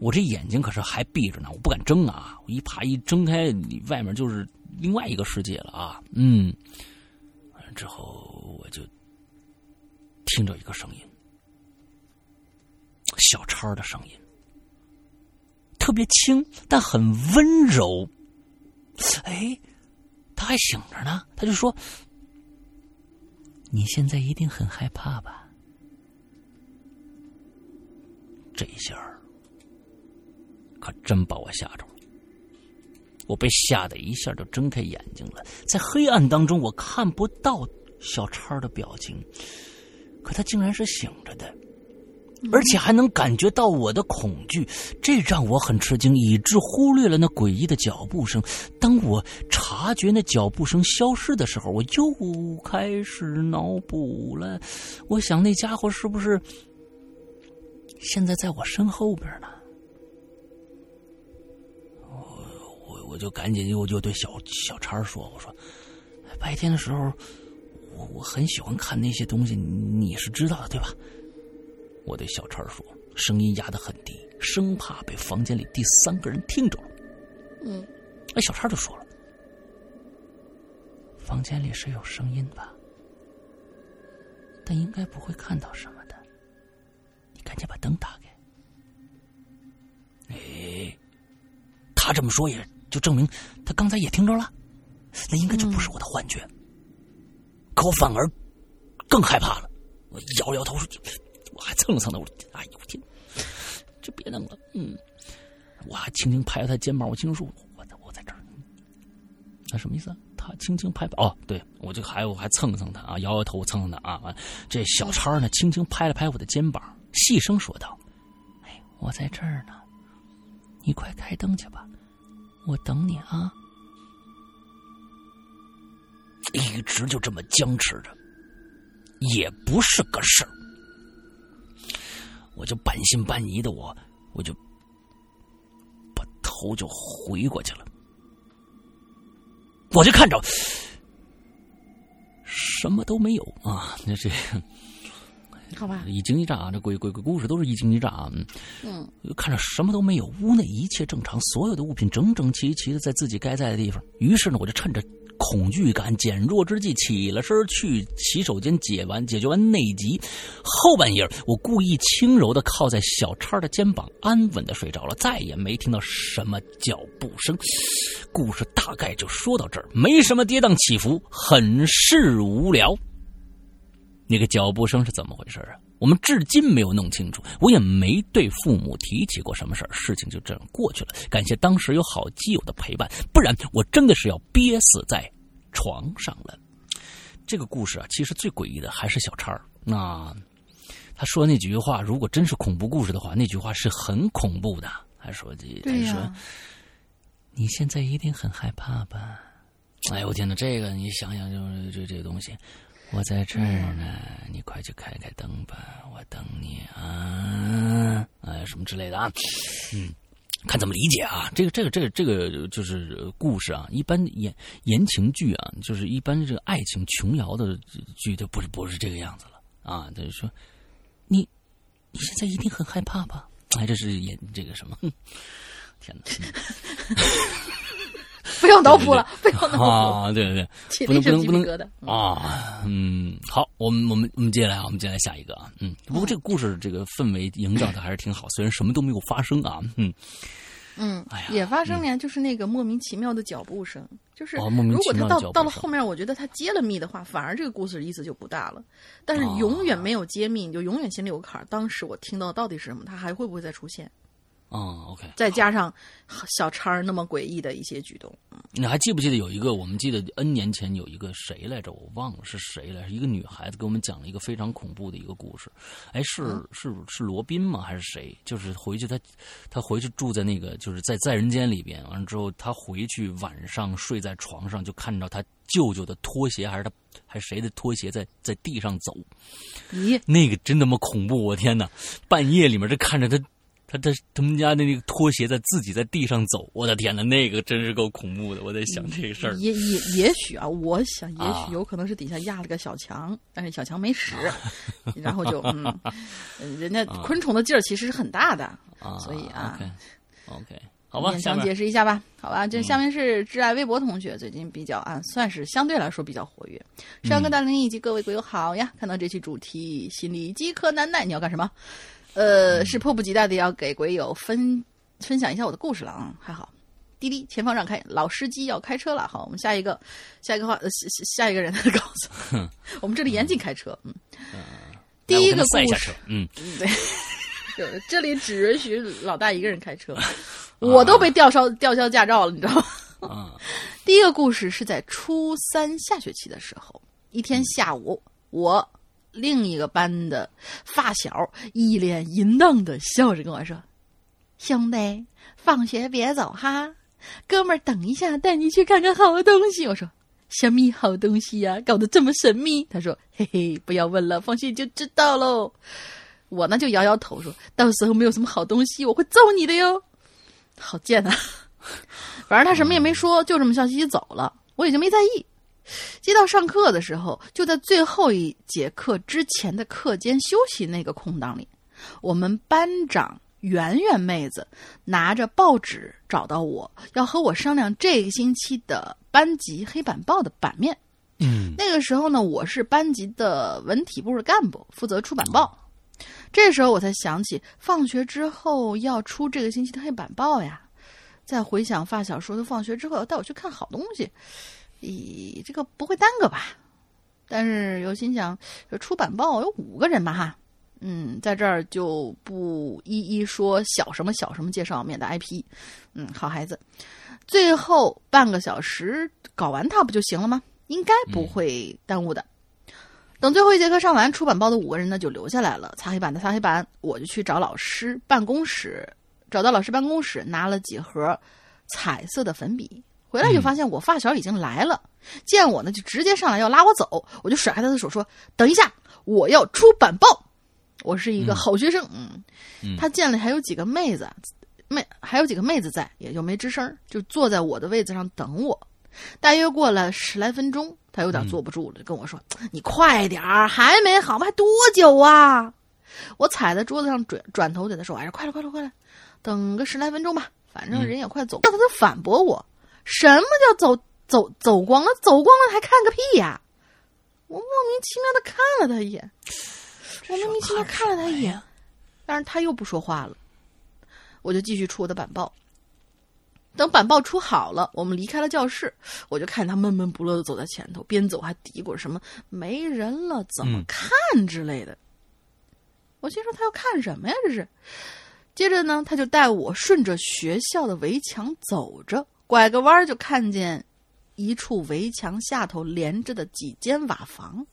我这眼睛可是还闭着呢，我不敢睁啊。我一怕一睁开，外面就是。另外一个世界了啊，嗯，之后我就听着一个声音，小超的声音，特别轻但很温柔。哎，他还醒着呢，他就说：“你现在一定很害怕吧？”这一下可真把我吓着了。我被吓得一下就睁开眼睛了，在黑暗当中，我看不到小超的表情，可他竟然是醒着的，而且还能感觉到我的恐惧，这让我很吃惊，以致忽略了那诡异的脚步声。当我察觉那脚步声消失的时候，我又开始脑补了，我想那家伙是不是现在在我身后边呢？我就赶紧又又对小小叉说：“我说，白天的时候，我我很喜欢看那些东西，你是知道的对吧？”我对小叉说，声音压得很低，生怕被房间里第三个人听着了。嗯，哎，小叉就说了：“房间里是有声音吧？但应该不会看到什么的。你赶紧把灯打开。”哎，他这么说也。就证明他刚才也听着了，那应该就不是我的幻觉。可我反而更害怕了。我摇摇头说：“我还蹭了蹭他，我说：‘哎呦我天，就别弄了。’嗯，我还轻轻拍了他肩膀，我轻声说：‘我在我在这儿。’他什么意思？他轻轻拍拍哦，对我就还我还蹭了蹭他啊，摇摇头蹭蹭他啊。完，这小超呢，轻轻拍了拍我的肩膀，细声说道：‘哎，我在这儿呢，你快开灯去吧。’我等你啊！一直就这么僵持着，也不是个事儿。我就半信半疑的，我我就把头就回过去了。我就看着什么都没有啊！那这。好吧，一惊一乍啊！这鬼鬼鬼故事都是一惊一乍啊！嗯，看着什么都没有，屋内一切正常，所有的物品整整齐齐的在自己该在的地方。于是呢，我就趁着恐惧感减弱之际，起了身去洗手间解完解决完内急。后半夜，我故意轻柔的靠在小叉的肩膀，安稳的睡着了，再也没听到什么脚步声。故事大概就说到这儿，没什么跌宕起伏，很是无聊。那个脚步声是怎么回事啊？我们至今没有弄清楚，我也没对父母提起过什么事儿，事情就这样过去了。感谢当时有好基友的陪伴，不然我真的是要憋死在床上了。这个故事啊，其实最诡异的还是小叉儿。那他说那几句话，如果真是恐怖故事的话，那句话是很恐怖的。他说：“他说你现在一定很害怕吧？”哎呦我天哪，这个你想想，就是这这个东西，我在这儿呢，你快去开开灯吧，我等你啊，啊，什么之类的啊，嗯，看怎么理解啊？这个这个这个这个就是故事啊，一般言言情剧啊，就是一般这个爱情琼瑶的剧，就不是不是这个样子了啊。就是说，你你现在一定很害怕吧？哎，这是演这个什么？天哪！不用脑补了，不用脑补啊！对对对，*laughs* 不能不能不能啊！嗯，好，我们我们我们接下来啊，我们接下来下一个啊，嗯，不过这个故事这个氛围营造的还是挺好，虽然什么都没有发生啊，嗯嗯，哎呀，也发生了，就是那个莫名其妙的脚步声，就是莫名其妙的到到了后面，我觉得他揭了密的话，反而这个故事意思就不大了。但是永远没有揭秘，你就永远心里有坎儿。当时我听到到底是什么，他还会不会再出现？哦，OK，再加上小叉儿那么诡异的一些举动，你还记不记得有一个？我们记得 N 年前有一个谁来着？我忘了是谁来，是一个女孩子给我们讲了一个非常恐怖的一个故事。哎，是是是罗宾吗？还是谁？就是回去他他回去住在那个就是在在人间里边，完了之后他回去晚上睡在床上就看到他舅舅的拖鞋还是他还是谁的拖鞋在在地上走。咦，那个真他妈恐怖！我天哪，半夜里面这看着他。他他他们家的那个拖鞋在自己在地上走，我的天呐，那个真是够恐怖的。我在想这个事儿，也也也许啊，我想也许有可能是底下压了个小墙，但是小强没使，然后就 *laughs* 嗯，*laughs* 人家昆虫的劲儿其实是很大的，所以啊，OK，好吧，勉强解释一下吧，好吧，这下面是挚爱微博同学最近比较啊，算是相对来说比较活跃。山哥大林以及各位鬼友好呀，看到这期主题，心里饥渴难耐，你要干什么？呃，是迫不及待的要给鬼友分分享一下我的故事了啊！还好，滴滴前方让开，老司机要开车了。好，我们下一个，下一个话，下下一个人 *laughs* 告诉我们这里严禁开车。嗯，第一个故事，嗯，对，*laughs* 就这里只允许老大一个人开车，*laughs* 我都被吊销吊销驾照了，你知道吗？啊，第一个故事是在初三下学期的时候，一天下午，我。另一个班的发小一脸淫荡的笑着跟我说：“兄弟，放学别走哈，哥们儿等一下带你去看看好东西。”我说：“什么好东西呀？搞得这么神秘？”他说：“嘿嘿，不要问了，放学就知道喽。”我呢就摇摇头说：“到时候没有什么好东西，我会揍你的哟。”好贱啊！反正他什么也没说，就这么笑嘻嘻走了，我也就没在意。接到上课的时候，就在最后一节课之前的课间休息那个空档里，我们班长圆圆妹子拿着报纸找到我，要和我商量这个星期的班级黑板报的版面。嗯，那个时候呢，我是班级的文体部的干部，负责出版报。这时候我才想起，放学之后要出这个星期的黑板报呀。再回想发小说的放学之后要带我去看好东西。咦，这个不会耽搁吧？但是有心想，出版报有五个人嘛哈，嗯，在这儿就不一一说小什么小什么介绍，免得挨批。嗯，好孩子，最后半个小时搞完它不就行了吗？应该不会耽误的。等最后一节课上完，出版报的五个人呢就留下来了，擦黑板的擦黑板，我就去找老师办公室，找到老师办公室拿了几盒彩色的粉笔。回来就发现我发小已经来了，见我呢就直接上来要拉我走，我就甩开他的手说：“等一下，我要出板报。”我是一个好学生，嗯，他见了还有几个妹子，妹还有几个妹子在，也就没吱声，就坐在我的位子上等我。大约过了十来分钟，他有点坐不住了，跟我说：“你快点儿，还没好吗？还多久啊？”我踩在桌子上转转头对他说：“哎，快了，快了，快了，等个十来分钟吧，反正人也快走。”他就反驳我。什么叫走走走光了？走光了还看个屁呀！我莫名其妙的看了他一眼，我莫名其妙看了他一眼，但是他又不说话了。我就继续出我的板报。等板报出好了，我们离开了教室，我就看他闷闷不乐的走在前头，边走还嘀咕什么“没人了，怎么看”之类的。我心说他要看什么呀？这是。接着呢，他就带我顺着学校的围墙走着，拐个弯就看见一处围墙下头连着的几间瓦房。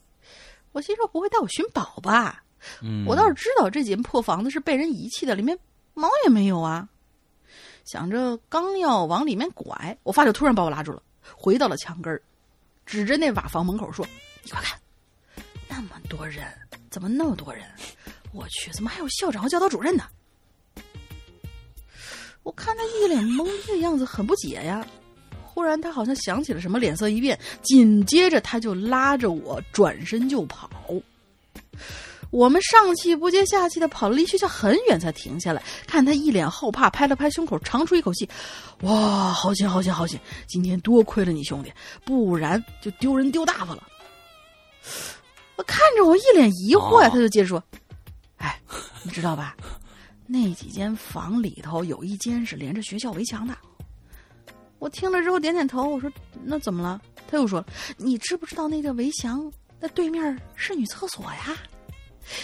我心说不会带我寻宝吧？嗯，我倒是知道这间破房子是被人遗弃的，里面毛也没有啊。想着刚要往里面拐，我发小突然把我拉住了，回到了墙根儿，指着那瓦房门口说：“你快看，那么多人，怎么那么多人？我去，怎么还有校长和教导主任呢？”我看他一脸懵逼的样子，很不解呀。忽然他好像想起了什么，脸色一变，紧接着他就拉着我转身就跑。我们上气不接下气的跑了离学校很远才停下来，看他一脸后怕，拍了拍胸口，长出一口气：“哇，好险好险好险！今天多亏了你兄弟，不然就丢人丢大发了。”我看着我一脸疑惑呀，他就接着说：“哎，你知道吧？那几间房里头有一间是连着学校围墙的。”我听了之后点点头，我说：“那怎么了？”他又说：“你知不知道那个围墙那对面是女厕所呀？”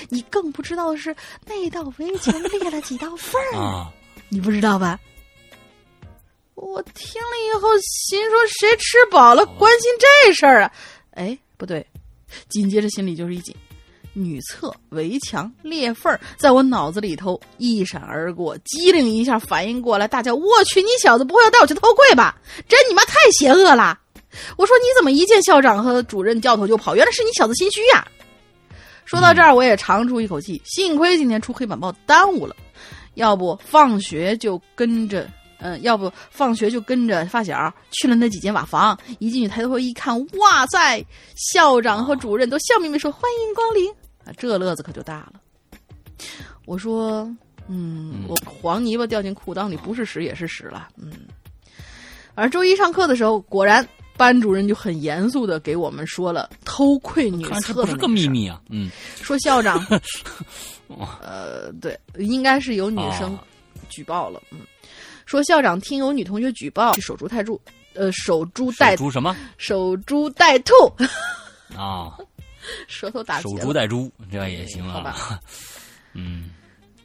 你更不知道的是，那道围墙裂了几道缝儿，*laughs* 你不知道吧？我听了以后心说：谁吃饱了关心这事儿啊？哎，不对，紧接着心里就是一紧，女厕围墙裂缝在我脑子里头一闪而过，机灵一下反应过来，大叫：我去，你小子不会要带我去偷窥吧？真你妈太邪恶了！我说你怎么一见校长和主任掉头就跑？原来是你小子心虚呀！说到这儿，我也长出一口气，幸亏今天出黑板报耽误了，要不放学就跟着，嗯，要不放学就跟着发小去了那几间瓦房。一进去抬头一看，哇塞，校长和主任都笑眯眯说：“欢迎光临。”啊，这乐子可就大了。我说：“嗯，我黄泥巴掉进裤裆里不是屎也是屎了。”嗯，而周一上课的时候，果然。班主任就很严肃的给我们说了偷窥女厕不是个秘密啊，嗯，说校长，*laughs* 呃，对，应该是有女生举报了，嗯，说校长听有女同学举报守株待兔，呃，守株待猪什么？守株待兔啊，*laughs* *laughs* 舌头打守株待猪，这样也行好吧？*laughs* 嗯。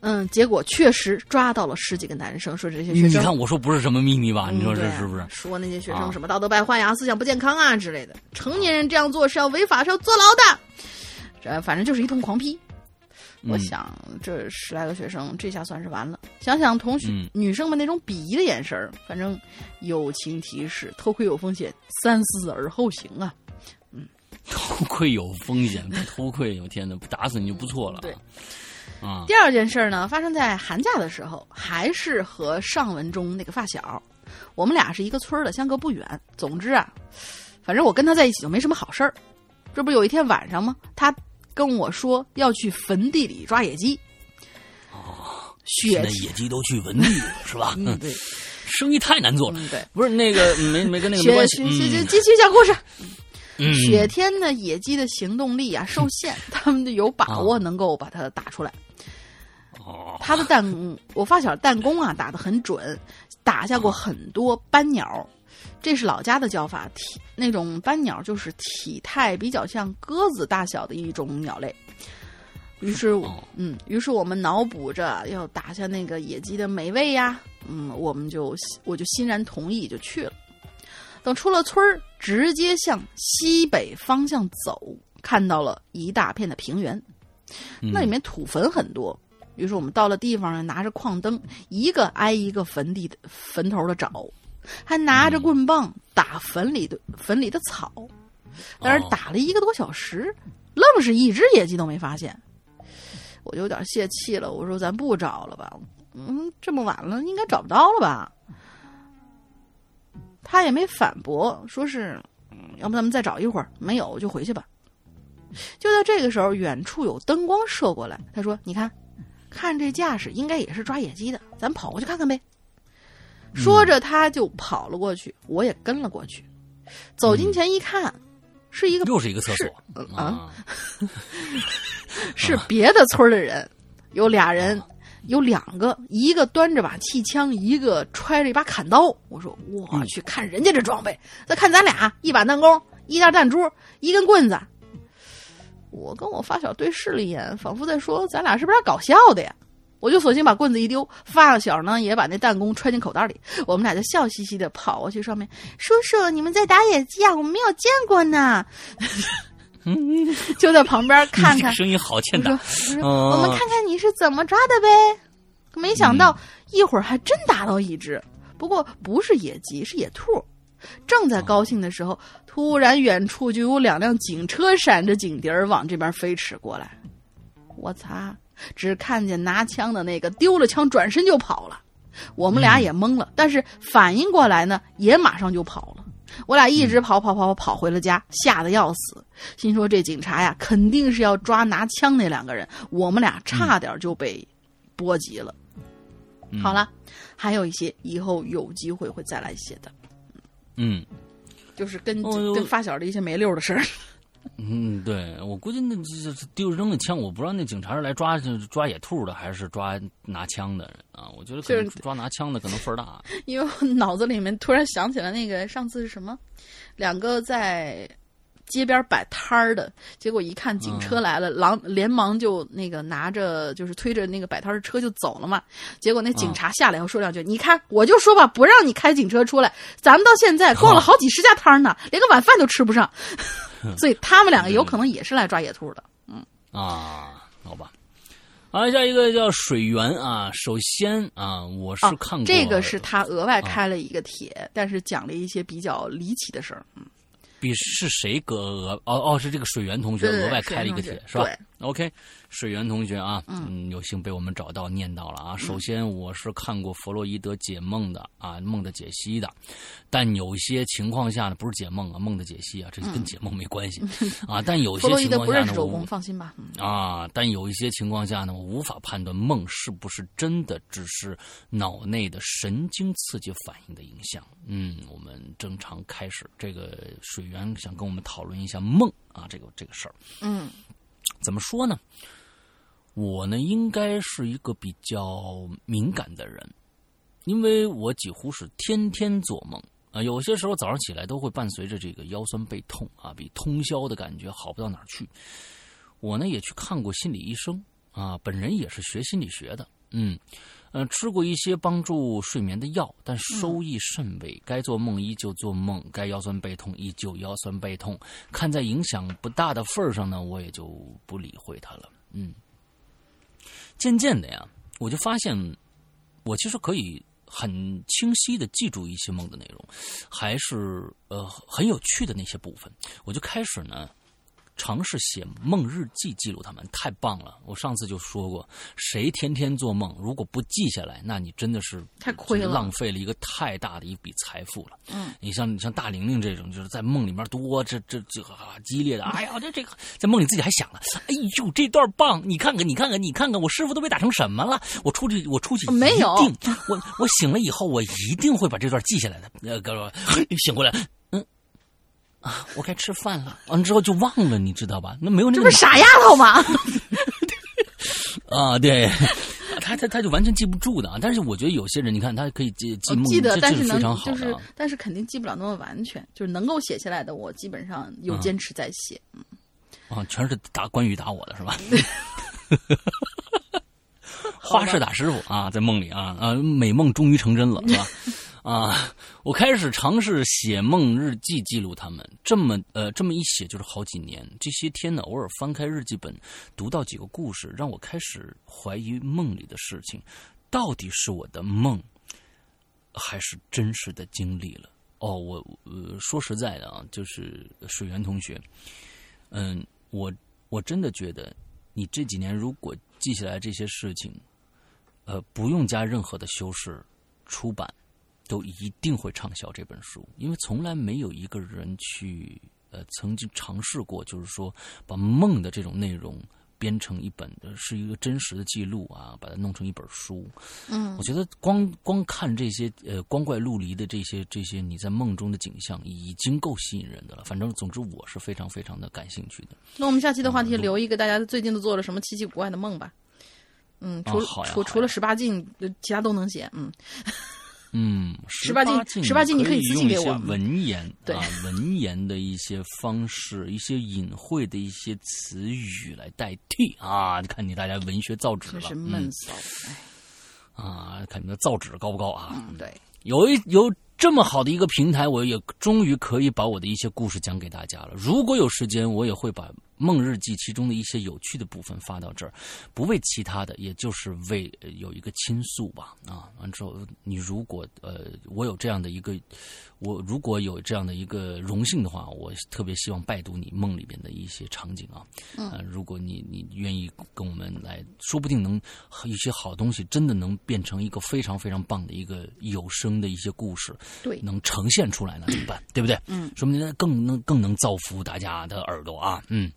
嗯，结果确实抓到了十几个男生，说这些学生，你看我说不是什么秘密吧？你说这是不是？说那些学生什么道德败坏呀、思想不健康啊之类的，成年人这样做是要违法，是要坐牢的。这反正就是一通狂批。我想这十来个学生，这下算是完了。想想同学女生们那种鄙夷的眼神反正友情提示：偷窥有风险，三思而后行啊。嗯，偷窥有风险，偷窥，我天哪，打死你就不错了。对。啊第二件事呢，发生在寒假的时候，还是和上文中那个发小，我们俩是一个村的，相隔不远。总之啊，反正我跟他在一起就没什么好事儿。这不有一天晚上吗？他跟我说要去坟地里抓野鸡。哦，现在野鸡都去坟地了，*laughs* 是吧？嗯，对，*laughs* 生意太难做了。对，不是那个没没跟那个没关系。继续讲故事。雪天的，野鸡的行动力啊受限，*laughs* 他们就有把握能够把它打出来。哦他的弹，我发小弹弓啊打得很准，打下过很多斑鸟，这是老家的叫法。体那种斑鸟就是体态比较像鸽子大小的一种鸟类。于是，嗯，于是我们脑补着要打下那个野鸡的美味呀，嗯，我们就我就欣然同意就去了。等出了村儿，直接向西北方向走，看到了一大片的平原，那里面土坟很多。于是我们到了地方，拿着矿灯，一个挨一个坟地的坟头的找，还拿着棍棒打坟里的坟里的草。但是打了一个多小时，愣是一只野鸡都没发现，我就有点泄气了。我说：“咱不找了吧？嗯，这么晚了，应该找不到了吧？”他也没反驳，说是：“要不咱们再找一会儿，没有就回去吧。”就在这个时候，远处有灯光射过来，他说：“你看。”看这架势，应该也是抓野鸡的，咱跑过去看看呗。说着，他就跑了过去，我也跟了过去。走近前一看，是一个又是一个厕所啊，*laughs* 是别的村的人，有俩人，有两个，一个端着把气枪，一个揣着一把砍刀。我说我去看人家这装备，再看咱俩，一把弹弓，一袋弹珠，一根棍子。我跟我发小对视了一眼，仿佛在说：“咱俩是不是搞笑的呀？”我就索性把棍子一丢，发小呢也把那弹弓揣进口袋里，我们俩就笑嘻嘻的跑过去，上面叔叔，你们在打野鸡啊？我们没有见过呢。就在旁边看看，声音好欠打。我们看看你是怎么抓的呗。没想到一会儿还真打到一只，不过不是野鸡，是野兔。正在高兴的时候，突然远处就有两辆警车闪着警笛儿往这边飞驰过来。我擦！只看见拿枪的那个丢了枪，转身就跑了。我们俩也懵了，但是反应过来呢，也马上就跑了。我俩一直跑跑跑跑跑回了家，吓得要死，心说这警察呀，肯定是要抓拿枪那两个人。我们俩差点就被波及了。好了，还有一些以后有机会会再来写的。嗯，就是跟跟发小的一些没溜的事儿。嗯，对，我估计那这丢扔的枪，我不知道那警察是来抓抓野兔的，还是抓拿枪的人啊？我觉得可能抓拿枪的可能份儿大。因为我脑子里面突然想起了，那个上次是什么，两个在。街边摆摊儿的，结果一看警车来了，狼连忙就那个拿着就是推着那个摆摊的车就走了嘛。结果那警察下来后说两句：“你看，我就说吧，不让你开警车出来，咱们到现在逛了好几十家摊呢，*laughs* 连个晚饭都吃不上。*laughs* ”所以他们两个有可能也是来抓野兔的。嗯啊，好吧。啊，下一个叫水源啊。首先啊，我是看过这个是他额外开了一个帖，但是讲了一些比较离奇的事儿。嗯。比是谁额额哦哦是这个水源同学额外开了一个帖是吧？OK，水源同学啊，嗯，有幸被我们找到念到了啊。首先我是看过弗洛伊德解梦的啊，梦的解析的，但有些情况下呢，不是解梦啊，梦的解析啊，这跟解梦没关系啊。但有些情况下呢，我放心吧啊，但有一些情况下呢，我无法判断梦是不是真的，只是脑内的神经刺激反应的影响。嗯，我们正常开始这个水。源想跟我们讨论一下梦啊，这个这个事儿。嗯，怎么说呢？我呢，应该是一个比较敏感的人，因为我几乎是天天做梦啊。有些时候早上起来都会伴随着这个腰酸背痛啊，比通宵的感觉好不到哪儿去。我呢也去看过心理医生啊，本人也是学心理学的，嗯。嗯，吃过一些帮助睡眠的药，但收益甚微。该做梦依旧做梦，该腰酸背痛依旧腰酸背痛。看在影响不大的份上呢，我也就不理会他了。嗯，渐渐的呀，我就发现，我其实可以很清晰的记住一些梦的内容，还是呃很有趣的那些部分。我就开始呢。尝试写梦日记，记录他们，太棒了！我上次就说过，谁天天做梦，如果不记下来，那你真的是太亏了，浪费了一个太大的一笔财富了。嗯，你像你像大玲玲这种，就是在梦里面多这这这啊激烈的，哎呀，这这个在梦里自己还想了，哎呦，这段棒！你看看，你看看，你看看，我师傅都被打成什么了？我出去，我出去，没有，我我醒了以后，我一定会把这段记下来的。呃，哥们，醒过来。啊，*laughs* 我该吃饭了。完了之后就忘了，你知道吧？那没有那个。这不是傻丫头吗？*laughs* 啊，对，*laughs* 他他他就完全记不住的啊。但是我觉得有些人，你看他可以记记梦，记得，但是能就是，但是肯定记不了那么完全。就是能够写下来的，我基本上有坚持在写。嗯，啊，全是打关羽打我的是吧？花式打师傅啊，在梦里啊啊，美梦终于成真了，是吧？啊，*laughs* 我开始尝试写梦日记，记录他们。这么呃，这么一写就是好几年。这些天呢，偶尔翻开日记本，读到几个故事，让我开始怀疑梦里的事情，到底是我的梦，还是真实的经历了？哦，我呃，说实在的啊，就是水源同学，嗯，我我真的觉得，你这几年如果记下来这些事情，呃，不用加任何的修饰，出版。都一定会畅销这本书，因为从来没有一个人去呃曾经尝试过，就是说把梦的这种内容编成一本的是一个真实的记录啊，把它弄成一本书。嗯，我觉得光光看这些呃光怪陆离的这些这些你在梦中的景象，已经够吸引人的了。反正总之我是非常非常的感兴趣的。那我们下期的话题留一个，大家最近都做了什么奇奇怪怪的梦吧？嗯，除除除了十八禁，其他都能写。嗯。嗯，十八禁，十八禁，你可以私信给我。文言啊，文言的一些方式，一些隐晦的一些词语来代替啊！你看你大家文学造纸了，是闷骚，啊，看你的造纸高不高啊？嗯，对，有一有。这么好的一个平台，我也终于可以把我的一些故事讲给大家了。如果有时间，我也会把《梦日记》其中的一些有趣的部分发到这儿，不为其他的，也就是为有一个倾诉吧。啊，完之后，你如果呃，我有这样的一个，我如果有这样的一个荣幸的话，我特别希望拜读你梦里边的一些场景啊。嗯，如果你你愿意跟我们来，说不定能一些好东西真的能变成一个非常非常棒的一个有声的一些故事。对，能呈现出来呢，*clears throat* 怎么办？对不对？嗯，说明更能更能造福大家的耳朵啊。嗯，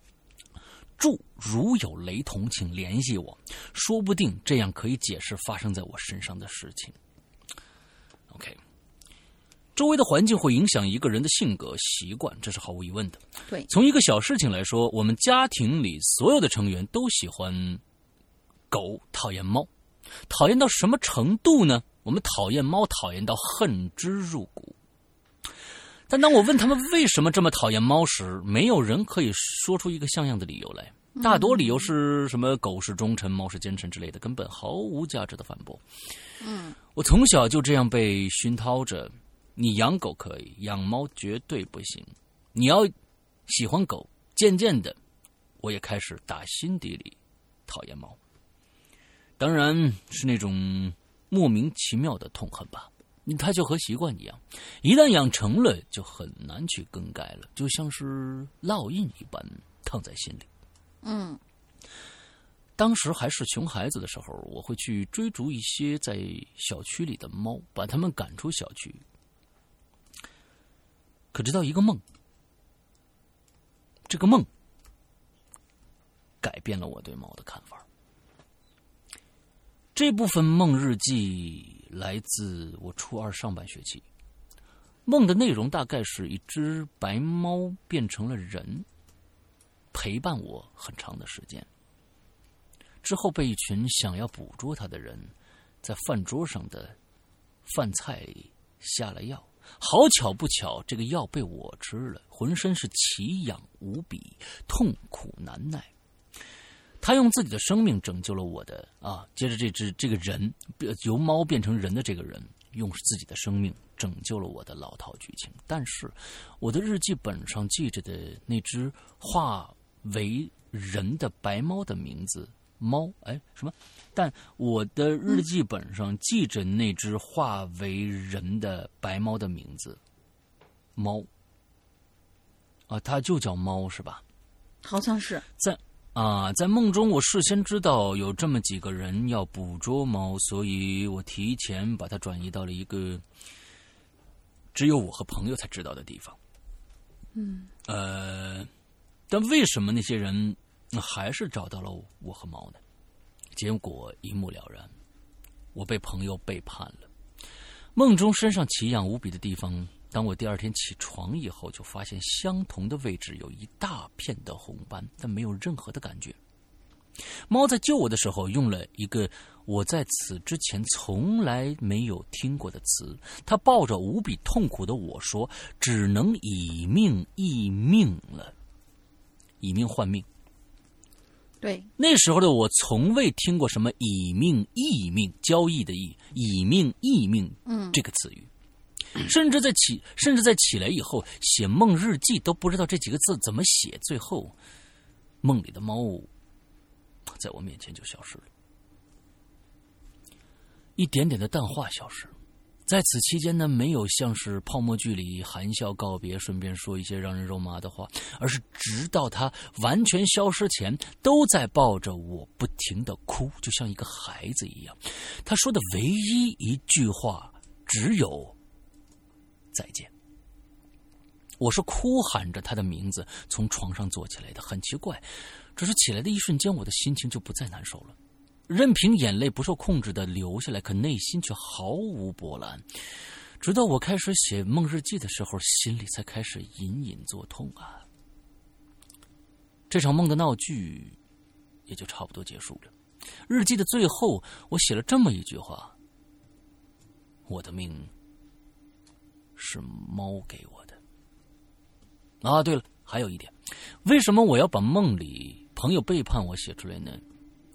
祝如有雷同，请联系我，说不定这样可以解释发生在我身上的事情。OK，周围的环境会影响一个人的性格习惯，这是毫无疑问的。对，从一个小事情来说，我们家庭里所有的成员都喜欢狗，讨厌猫，讨厌到什么程度呢？我们讨厌猫，讨厌到恨之入骨。但当我问他们为什么这么讨厌猫时，没有人可以说出一个像样的理由来。大多理由是什么“狗是忠臣，猫是奸臣”之类的，根本毫无价值的反驳。嗯，我从小就这样被熏陶着：你养狗可以，养猫绝对不行。你要喜欢狗，渐渐的，我也开始打心底里讨厌猫。当然是那种。莫名其妙的痛恨吧，它就和习惯一样，一旦养成了，就很难去更改了，就像是烙印一般，烫在心里。嗯，当时还是熊孩子的时候，我会去追逐一些在小区里的猫，把它们赶出小区。可直到一个梦，这个梦改变了我对猫的看法。这部分梦日记来自我初二上半学期。梦的内容大概是一只白猫变成了人，陪伴我很长的时间。之后被一群想要捕捉它的人，在饭桌上的饭菜下了药。好巧不巧，这个药被我吃了，浑身是奇痒无比，痛苦难耐。他用自己的生命拯救了我的啊！接着，这只这个人由猫变成人的这个人，用自己的生命拯救了我的老套剧情。但是，我的日记本上记着的那只化为人的白猫的名字，猫哎什么？但我的日记本上记着那只化为人的白猫的名字，猫啊，它就叫猫是吧？好像是在。啊，在梦中，我事先知道有这么几个人要捕捉猫，所以我提前把它转移到了一个只有我和朋友才知道的地方。嗯，呃，但为什么那些人还是找到了我和猫呢？结果一目了然，我被朋友背叛了。梦中身上奇痒无比的地方。当我第二天起床以后，就发现相同的位置有一大片的红斑，但没有任何的感觉。猫在救我的时候用了一个我在此之前从来没有听过的词，它抱着无比痛苦的我说：“只能以命易命了，以命换命。”对，那时候的我从未听过什么“以命易命”交易的“易”“以命易命”嗯这个词语。甚至在起，甚至在起来以后写梦日记都不知道这几个字怎么写。最后，梦里的猫在我面前就消失了，一点点的淡化消失。在此期间呢，没有像是泡沫剧里含笑告别，顺便说一些让人肉麻的话，而是直到他完全消失前，都在抱着我不停的哭，就像一个孩子一样。他说的唯一一句话只有。再见。我是哭喊着他的名字从床上坐起来的，很奇怪，只是起来的一瞬间，我的心情就不再难受了，任凭眼泪不受控制的流下来，可内心却毫无波澜。直到我开始写梦日记的时候，心里才开始隐隐作痛啊。这场梦的闹剧也就差不多结束了。日记的最后，我写了这么一句话：我的命是猫给我的。啊，对了，还有一点，为什么我要把梦里朋友背叛我写出来呢？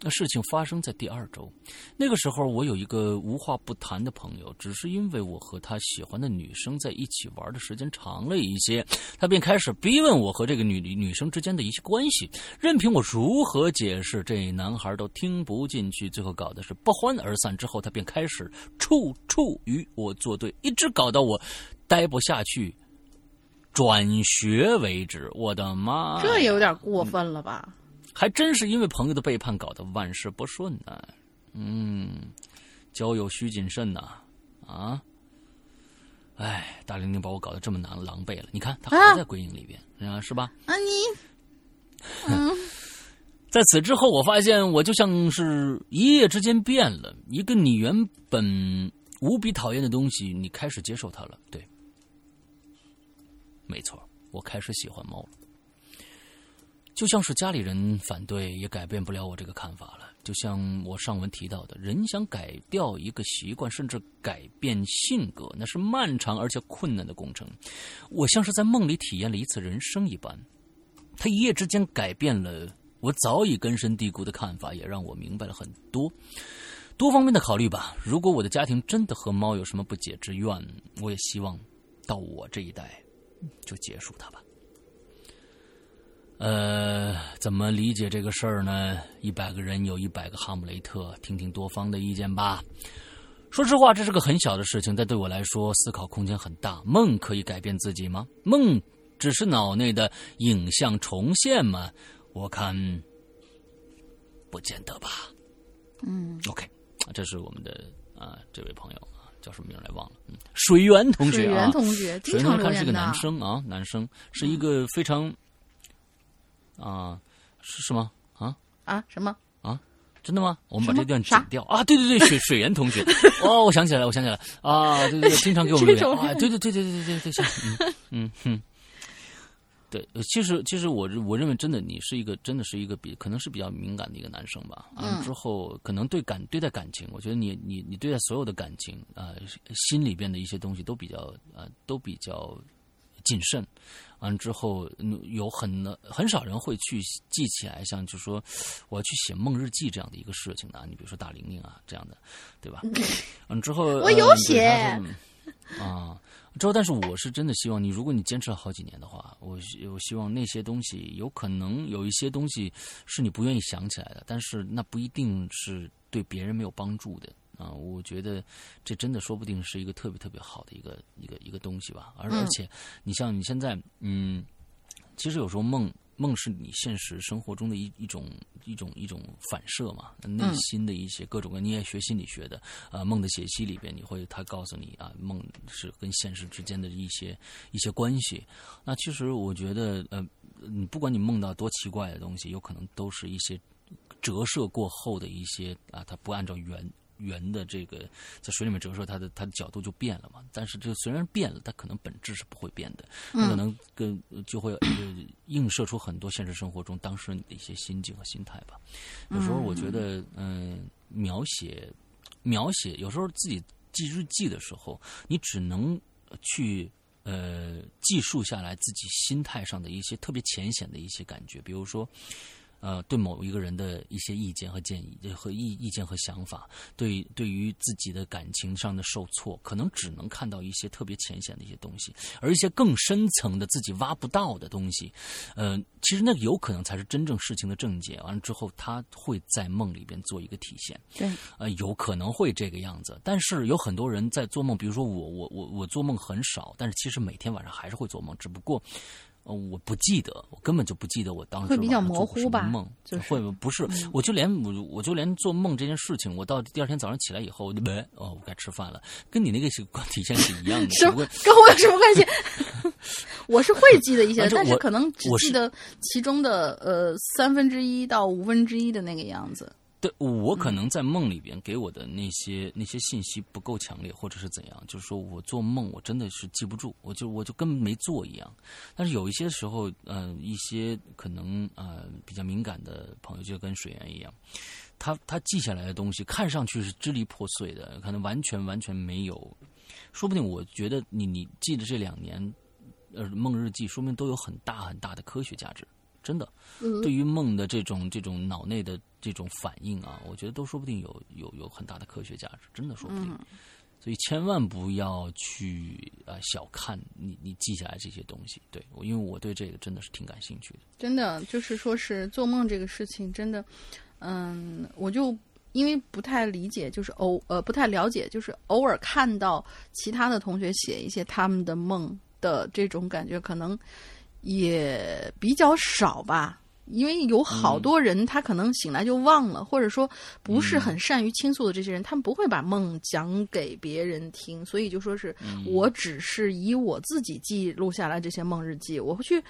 那事情发生在第二周，那个时候我有一个无话不谈的朋友，只是因为我和他喜欢的女生在一起玩的时间长了一些，他便开始逼问我和这个女女生之间的一些关系。任凭我如何解释，这男孩都听不进去，最后搞的是不欢而散。之后他便开始处处与我作对，一直搞到我待不下去，转学为止。我的妈，这有点过分了吧？还真是因为朋友的背叛，搞得万事不顺呢。嗯，交友需谨慎呐。啊，哎，大玲玲把我搞得这么难狼狈了。你看，他还在鬼影里边，啊，是吧？啊，你，*laughs* 嗯，在此之后，我发现我就像是一夜之间变了。一个你原本无比讨厌的东西，你开始接受它了。对，没错，我开始喜欢猫了。就像是家里人反对，也改变不了我这个看法了。就像我上文提到的，人想改掉一个习惯，甚至改变性格，那是漫长而且困难的工程。我像是在梦里体验了一次人生一般，他一夜之间改变了我早已根深蒂固的看法，也让我明白了很多多方面的考虑吧。如果我的家庭真的和猫有什么不解之怨，我也希望到我这一代就结束它吧。呃，怎么理解这个事儿呢？一百个人有一百个哈姆雷特，听听多方的意见吧。说实话，这是个很小的事情，但对我来说，思考空间很大。梦可以改变自己吗？梦只是脑内的影像重现吗？我看不见得吧。嗯，OK，这是我们的啊，这位朋友啊，叫什么名来忘了。嗯。水源同学。水源同学。水源同学。看是个男生啊，男生。是一个非常。啊。是是吗？啊。啊。什么？啊。真的吗？我们把这段剪掉。啊。对对对，水水源同学。哦，我想起来了，我想起来了。啊。对对对，*laughs* 经常给我们。啊。对对对对对对对。嗯。嗯。哼。对，其实其实我我认为真的你是一个真的是一个比可能是比较敏感的一个男生吧。嗯。之后可能对感对待感情，我觉得你你你对待所有的感情啊，心里边的一些东西都比较啊，都比较。谨慎，完了之后，有很很少人会去记起来，像就说我要去写梦日记这样的一个事情的。你比如说大玲玲啊这样的，对吧？*laughs* 完之后我有写啊，之后但是我是真的希望你，如果你坚持了好几年的话，我我希望那些东西有可能有一些东西是你不愿意想起来的，但是那不一定是对别人没有帮助的。啊，我觉得这真的说不定是一个特别特别好的一个一个一个东西吧。而而且，你像你现在，嗯，其实有时候梦梦是你现实生活中的一一种一种一种反射嘛，内心的一些各种各。你也学心理学的，啊，梦的解析里边，你会他告诉你啊，梦是跟现实之间的一些一些关系。那其实我觉得，呃，你不管你梦到多奇怪的东西，有可能都是一些折射过后的一些啊，它不按照原。圆的这个在水里面折射，它的它的角度就变了嘛。但是这虽然变了，它可能本质是不会变的。它可能跟就会映射出很多现实生活中当时你的一些心境和心态吧。有时候我觉得，嗯，描写描写，有时候自己记日记的时候，你只能去呃记述下来自己心态上的一些特别浅显的一些感觉，比如说。呃，对某一个人的一些意见和建议和意意见和想法，对对于自己的感情上的受挫，可能只能看到一些特别浅显的一些东西，而一些更深层的自己挖不到的东西，呃，其实那个有可能才是真正事情的症结。完了之后，他会在梦里边做一个体现。对，呃，有可能会这个样子。但是有很多人在做梦，比如说我，我，我，我做梦很少，但是其实每天晚上还是会做梦，只不过。我不记得，我根本就不记得我当时会比较模糊吧？梦会不是？我就连我我就连做梦这件事情，我到第二天早上起来以后，我就没哦，我该吃饭了，跟你那个是体现是一样的。什么跟我有什么关系？我是会记得一些，但是可能只记得其中的呃三分之一到五分之一的那个样子。对，我可能在梦里边给我的那些那些信息不够强烈，或者是怎样，就是说我做梦我真的是记不住，我就我就根本没做一样。但是有一些时候，嗯，一些可能呃比较敏感的朋友，就跟水源一样，他他记下来的东西看上去是支离破碎的，可能完全完全没有。说不定我觉得你你记的这两年，呃，梦日记，说明都有很大很大的科学价值。真的，对于梦的这种这种脑内的这种反应啊，我觉得都说不定有有有很大的科学价值。真的说不定。所以千万不要去呃小看你你记下来这些东西。对，因为我对这个真的是挺感兴趣的。真的就是说是做梦这个事情，真的，嗯，我就。因为不太理解，就是偶呃不太了解，就是偶尔看到其他的同学写一些他们的梦的这种感觉，可能也比较少吧。因为有好多人他可能醒来就忘了，或者说不是很善于倾诉的这些人，他们不会把梦讲给别人听，所以就说是我只是以我自己记录下来这些梦日记，我会去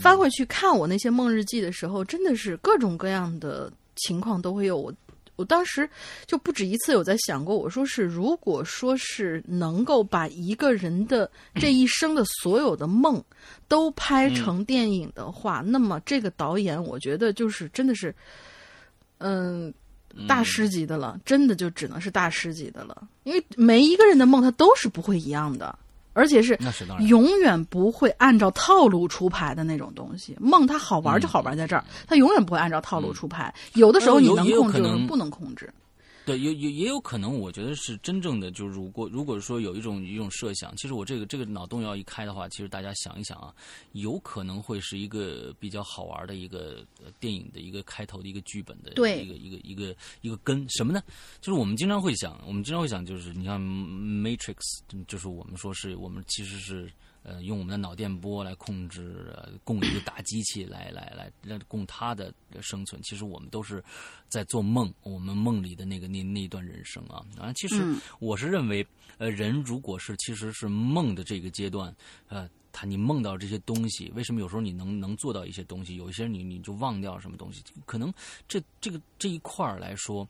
翻回去看我那些梦日记的时候，真的是各种各样的情况都会有我。我当时就不止一次有在想过，我说是，如果说是能够把一个人的这一生的所有的梦都拍成电影的话，那么这个导演，我觉得就是真的是，嗯，大师级的了，真的就只能是大师级的了，因为每一个人的梦他都是不会一样的。而且是永远不会按照套路出牌的那种东西。梦它好玩就好玩在这儿，它永远不会按照套路出牌。有的时候你能控制，不能控制。对，有有也有可能，我觉得是真正的。就如果如果说有一种一种设想，其实我这个这个脑洞要一开的话，其实大家想一想啊，有可能会是一个比较好玩的一个电影的一个开头的一个剧本的一个一个一个一个根什么呢？就是我们经常会想，我们经常会想，就是你看《Matrix》，就是我们说是我们其实是。呃，用我们的脑电波来控制，供一个大机器来来来，让供它的生存。其实我们都是在做梦，我们梦里的那个那那一段人生啊啊！其实我是认为，呃，人如果是其实是梦的这个阶段，呃，他你梦到这些东西，为什么有时候你能能做到一些东西，有一些你你就忘掉什么东西？可能这这个这一块儿来说。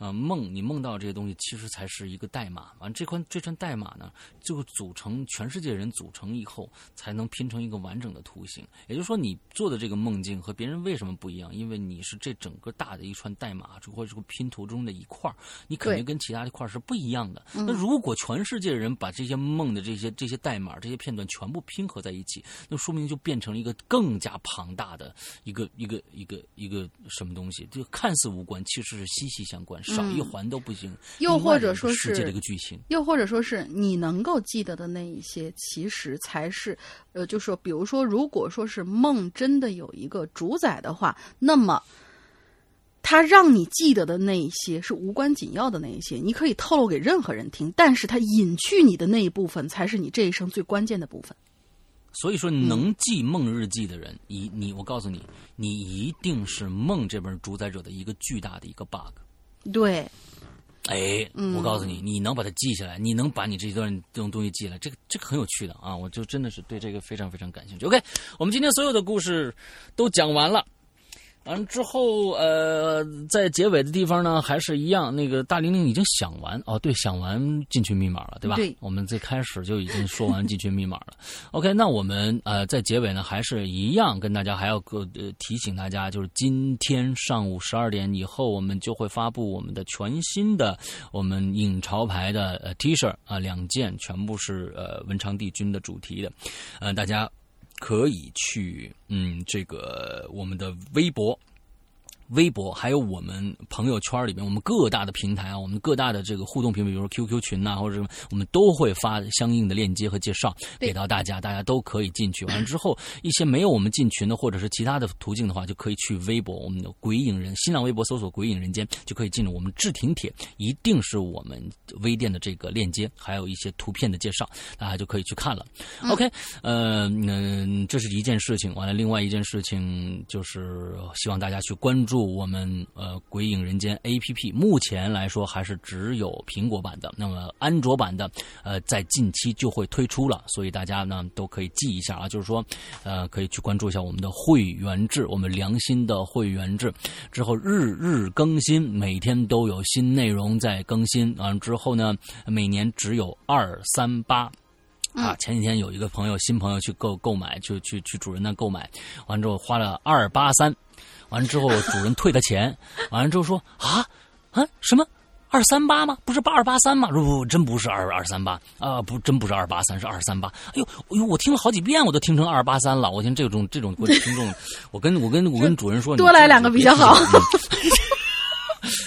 啊，梦你梦到这些东西，其实才是一个代码。完，这块这串代码呢，就组成全世界人组成以后，才能拼成一个完整的图形。也就是说，你做的这个梦境和别人为什么不一样？因为你是这整个大的一串代码，或者这个拼图中的一块你肯定跟其他的块是不一样的。那如果全世界人把这些梦的这些这些代码、这些片段全部拼合在一起，那说明就变成了一个更加庞大的一个一个一个一个什么东西？就看似无关，其实是息息相关。少一环都不行。又或者说是世界这个剧情，又或者说是你能够记得的那一些，其实才是呃，就说比如说，如果说是梦真的有一个主宰的话，那么他让你记得的那一些是无关紧要的那一些，你可以透露给任何人听，但是他隐去你的那一部分，才是你这一生最关键的部分。所以说，能记梦日记的人，你你，我告诉你，你一定是梦这本主宰者的一个巨大的一个 bug。对，哎，我告诉你，你能把它记下来，你能把你这一段这种东西记下来，这个这个很有趣的啊！我就真的是对这个非常非常感兴趣。OK，我们今天所有的故事都讲完了。完之后，呃，在结尾的地方呢，还是一样，那个大玲玲已经想完哦，对，想完进群密码了，对吧？对，我们最开始就已经说完进群密码了。OK，那我们呃在结尾呢，还是一样跟大家还要个呃提醒大家，就是今天上午十二点以后，我们就会发布我们的全新的我们影潮牌的呃 T 恤啊，两件全部是呃文昌帝君的主题的，呃，大家。可以去，嗯，这个我们的微博。微博还有我们朋友圈里面，我们各大的平台啊，我们各大的这个互动平台，比如说 QQ 群呐，或者什么，我们都会发相应的链接和介绍给到大家，大家都可以进去。完了之后，一些没有我们进群的，或者是其他的途径的话，就可以去微博，我们的鬼影人新浪微博搜索“鬼影人间”，就可以进入我们置顶帖，一定是我们微店的这个链接，还有一些图片的介绍，大家就可以去看了。OK，呃，嗯，这是一件事情。完了，另外一件事情就是希望大家去关注。我们呃，鬼影人间 A P P 目前来说还是只有苹果版的，那么安卓版的呃，在近期就会推出了，所以大家呢都可以记一下啊，就是说呃，可以去关注一下我们的会员制，我们良心的会员制，之后日日更新，每天都有新内容在更新，完了之后呢，每年只有二三八。啊。前几天有一个朋友新朋友去购购买，去去去主人那购买，完之后花了二八三，完了之后主人退他钱，完了之后说啊啊什么？二三八吗？不是八二八三吗？不不，真不是二二三八啊！不，真不是二八三，是二三八。哎呦，哎呦，我听了好几遍，我都听成二八三了。我听这种这种听众，我跟我跟我跟主人说，多来两个比较好。*laughs*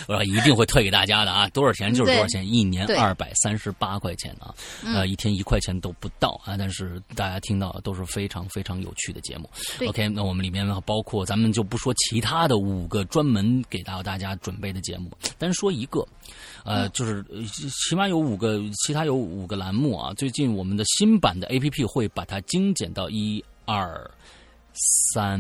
我说一定会退给大家的啊！多少钱就是多少钱，一年二百三十八块钱啊，呃，一天一块钱都不到啊！但是大家听到都是非常非常有趣的节目。OK，那我们里面包括咱们就不说其他的五个专门给到大家准备的节目，单说一个，呃，就是起码有五个，其他有五个栏目啊。最近我们的新版的 APP 会把它精简到一二三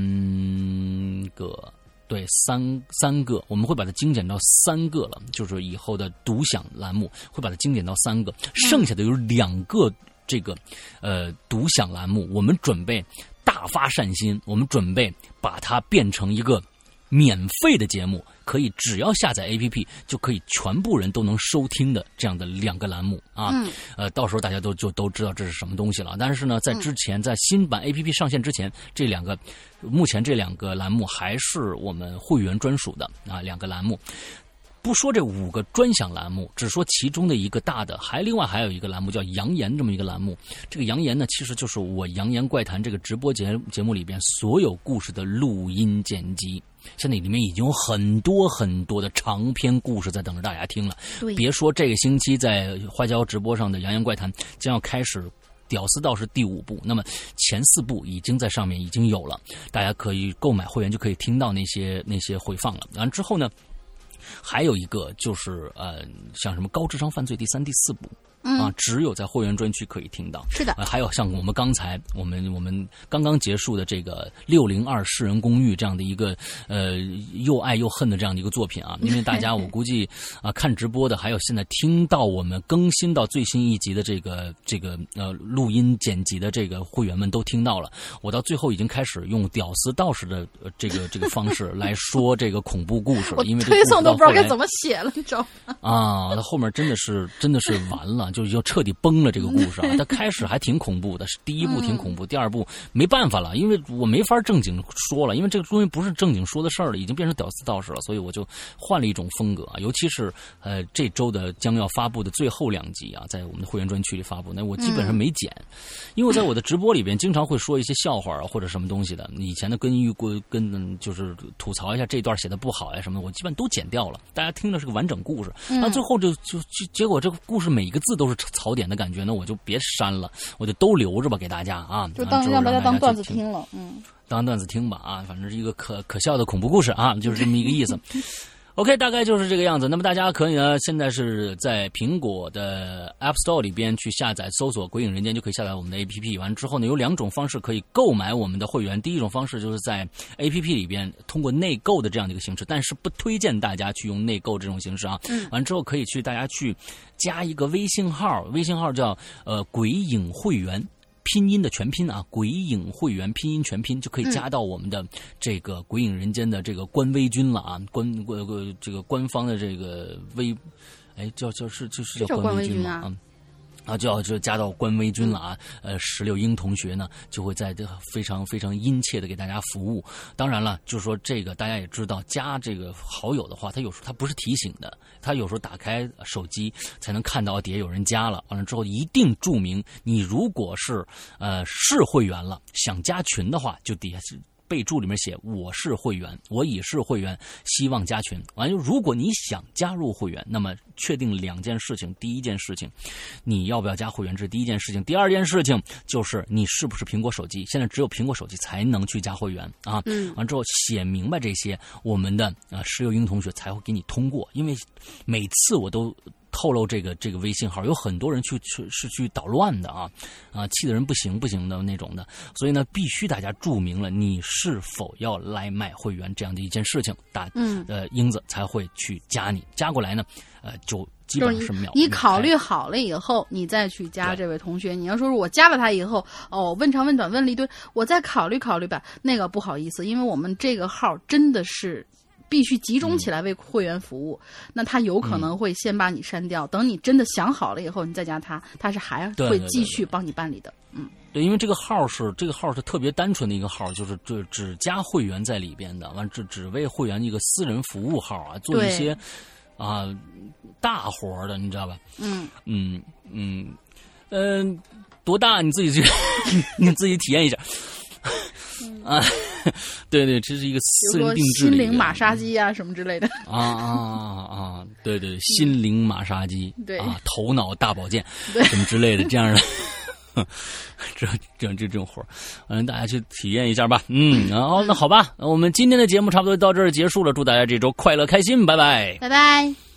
个。对，三三个，我们会把它精简到三个了，就是以后的独享栏目会把它精简到三个，剩下的有两个这个呃独享栏目，我们准备大发善心，我们准备把它变成一个。免费的节目可以只要下载 APP 就可以全部人都能收听的这样的两个栏目啊，呃，到时候大家都就都知道这是什么东西了。但是呢，在之前在新版 APP 上线之前，这两个目前这两个栏目还是我们会员专属的啊，两个栏目。不说这五个专享栏目，只说其中的一个大的，还另外还有一个栏目叫“扬言”这么一个栏目。这个“扬言”呢，其实就是我《扬言怪谈》这个直播节节目里边所有故事的录音剪辑。现在里面已经有很多很多的长篇故事在等着大家听了。别说这个星期在花椒直播上的《扬言怪谈》将要开始《屌丝道士》第五部，那么前四部已经在上面已经有了，大家可以购买会员就可以听到那些那些回放了。完之后呢？还有一个就是嗯，像什么高智商犯罪第三、第四部。啊，只有在会员专区可以听到。是的，还有像我们刚才我们我们刚刚结束的这个六零二世人公寓这样的一个呃又爱又恨的这样的一个作品啊，因为大家 *laughs* 我估计啊看直播的，还有现在听到我们更新到最新一集的这个这个呃录音剪辑的这个会员们都听到了。我到最后已经开始用屌丝道士的这个这个方式来说这个恐怖故事了，*laughs* 因为推送都不知道该怎么写了，你知道吗？啊，那后面真的是真的是完了。就就彻底崩了这个故事啊！*laughs* 它开始还挺恐怖的，是第一部挺恐怖，第二部没办法了，因为我没法正经说了，因为这个东西不是正经说的事儿了，已经变成屌丝道士了，所以我就换了一种风格啊。尤其是呃这周的将要发布的最后两集啊，在我们的会员专区里发布，那我基本上没剪，因为我在我的直播里边经常会说一些笑话啊或者什么东西的，以前的跟预跟跟就是吐槽一下这段写的不好呀什么的，我基本都剪掉了，大家听的是个完整故事，那最后就就结果这个故事每一个字都。都是槽点的感觉，那我就别删了，我就都留着吧，给大家啊，就当让大家当段子听了，嗯，当段子听吧啊，反正是一个可可笑的恐怖故事啊，就是这么一个意思。*laughs* OK，大概就是这个样子。那么大家可以呢，现在是在苹果的 App Store 里边去下载、搜索《鬼影人间》，就可以下载我们的 APP。完之后呢，有两种方式可以购买我们的会员。第一种方式就是在 APP 里边通过内购的这样的一个形式，但是不推荐大家去用内购这种形式啊。嗯。完之后可以去大家去加一个微信号，微信号叫呃“鬼影会员”。拼音的全拼啊，鬼影会员拼音全拼就可以加到我们的这个鬼影人间的这个官微君了啊，官呃这个官方的这个微，哎叫叫是就是叫官微君吗？啊，啊就要就加到官微君了啊！呃，石榴英同学呢，就会在这非常非常殷切的给大家服务。当然了，就是说这个大家也知道，加这个好友的话，他有时候他不是提醒的，他有时候打开手机才能看到底下有人加了。完了之后一定注明，你如果是呃是会员了，想加群的话，就底下是。备注里面写我是会员，我已是会员，希望加群。完了，如果你想加入会员，那么确定两件事情：第一件事情，你要不要加会员？这是第一件事情。第二件事情就是你是不是苹果手机？现在只有苹果手机才能去加会员啊。嗯。完之后写明白这些，我们的啊石油英同学才会给你通过。因为每次我都。透露这个这个微信号，有很多人去去是去捣乱的啊啊，气的人不行不行的那种的，所以呢，必须大家注明了你是否要来买会员这样的一件事情，大嗯呃英子才会去加你，加过来呢，呃就基本上是秒。你考虑好了以后，你再去加这位同学。你要说是我加了他以后，哦问长问短问了一堆，我再考虑考虑吧。那个不好意思，因为我们这个号真的是。必须集中起来为会员服务，那他有可能会先把你删掉，等你真的想好了以后，你再加他，他是还会继续帮你办理的。嗯，对，因为这个号是这个号是特别单纯的一个号，就是只只加会员在里边的，完只只为会员一个私人服务号啊，做一些啊大活的，你知道吧？嗯。嗯嗯。嗯，多大？你自己去 *laughs* 你自己体验一下。啊，*laughs* 对对，这是一个私人定制心灵马杀鸡啊，什么之类的。啊啊啊！对对，*laughs* 心灵马杀鸡，对啊，头脑大保健，*laughs* 什么之类的，这样的，这这这这种活嗯，大家去体验一下吧。嗯，然后那好吧，我们今天的节目差不多到这儿结束了，祝大家这周快乐开心，拜拜，拜拜。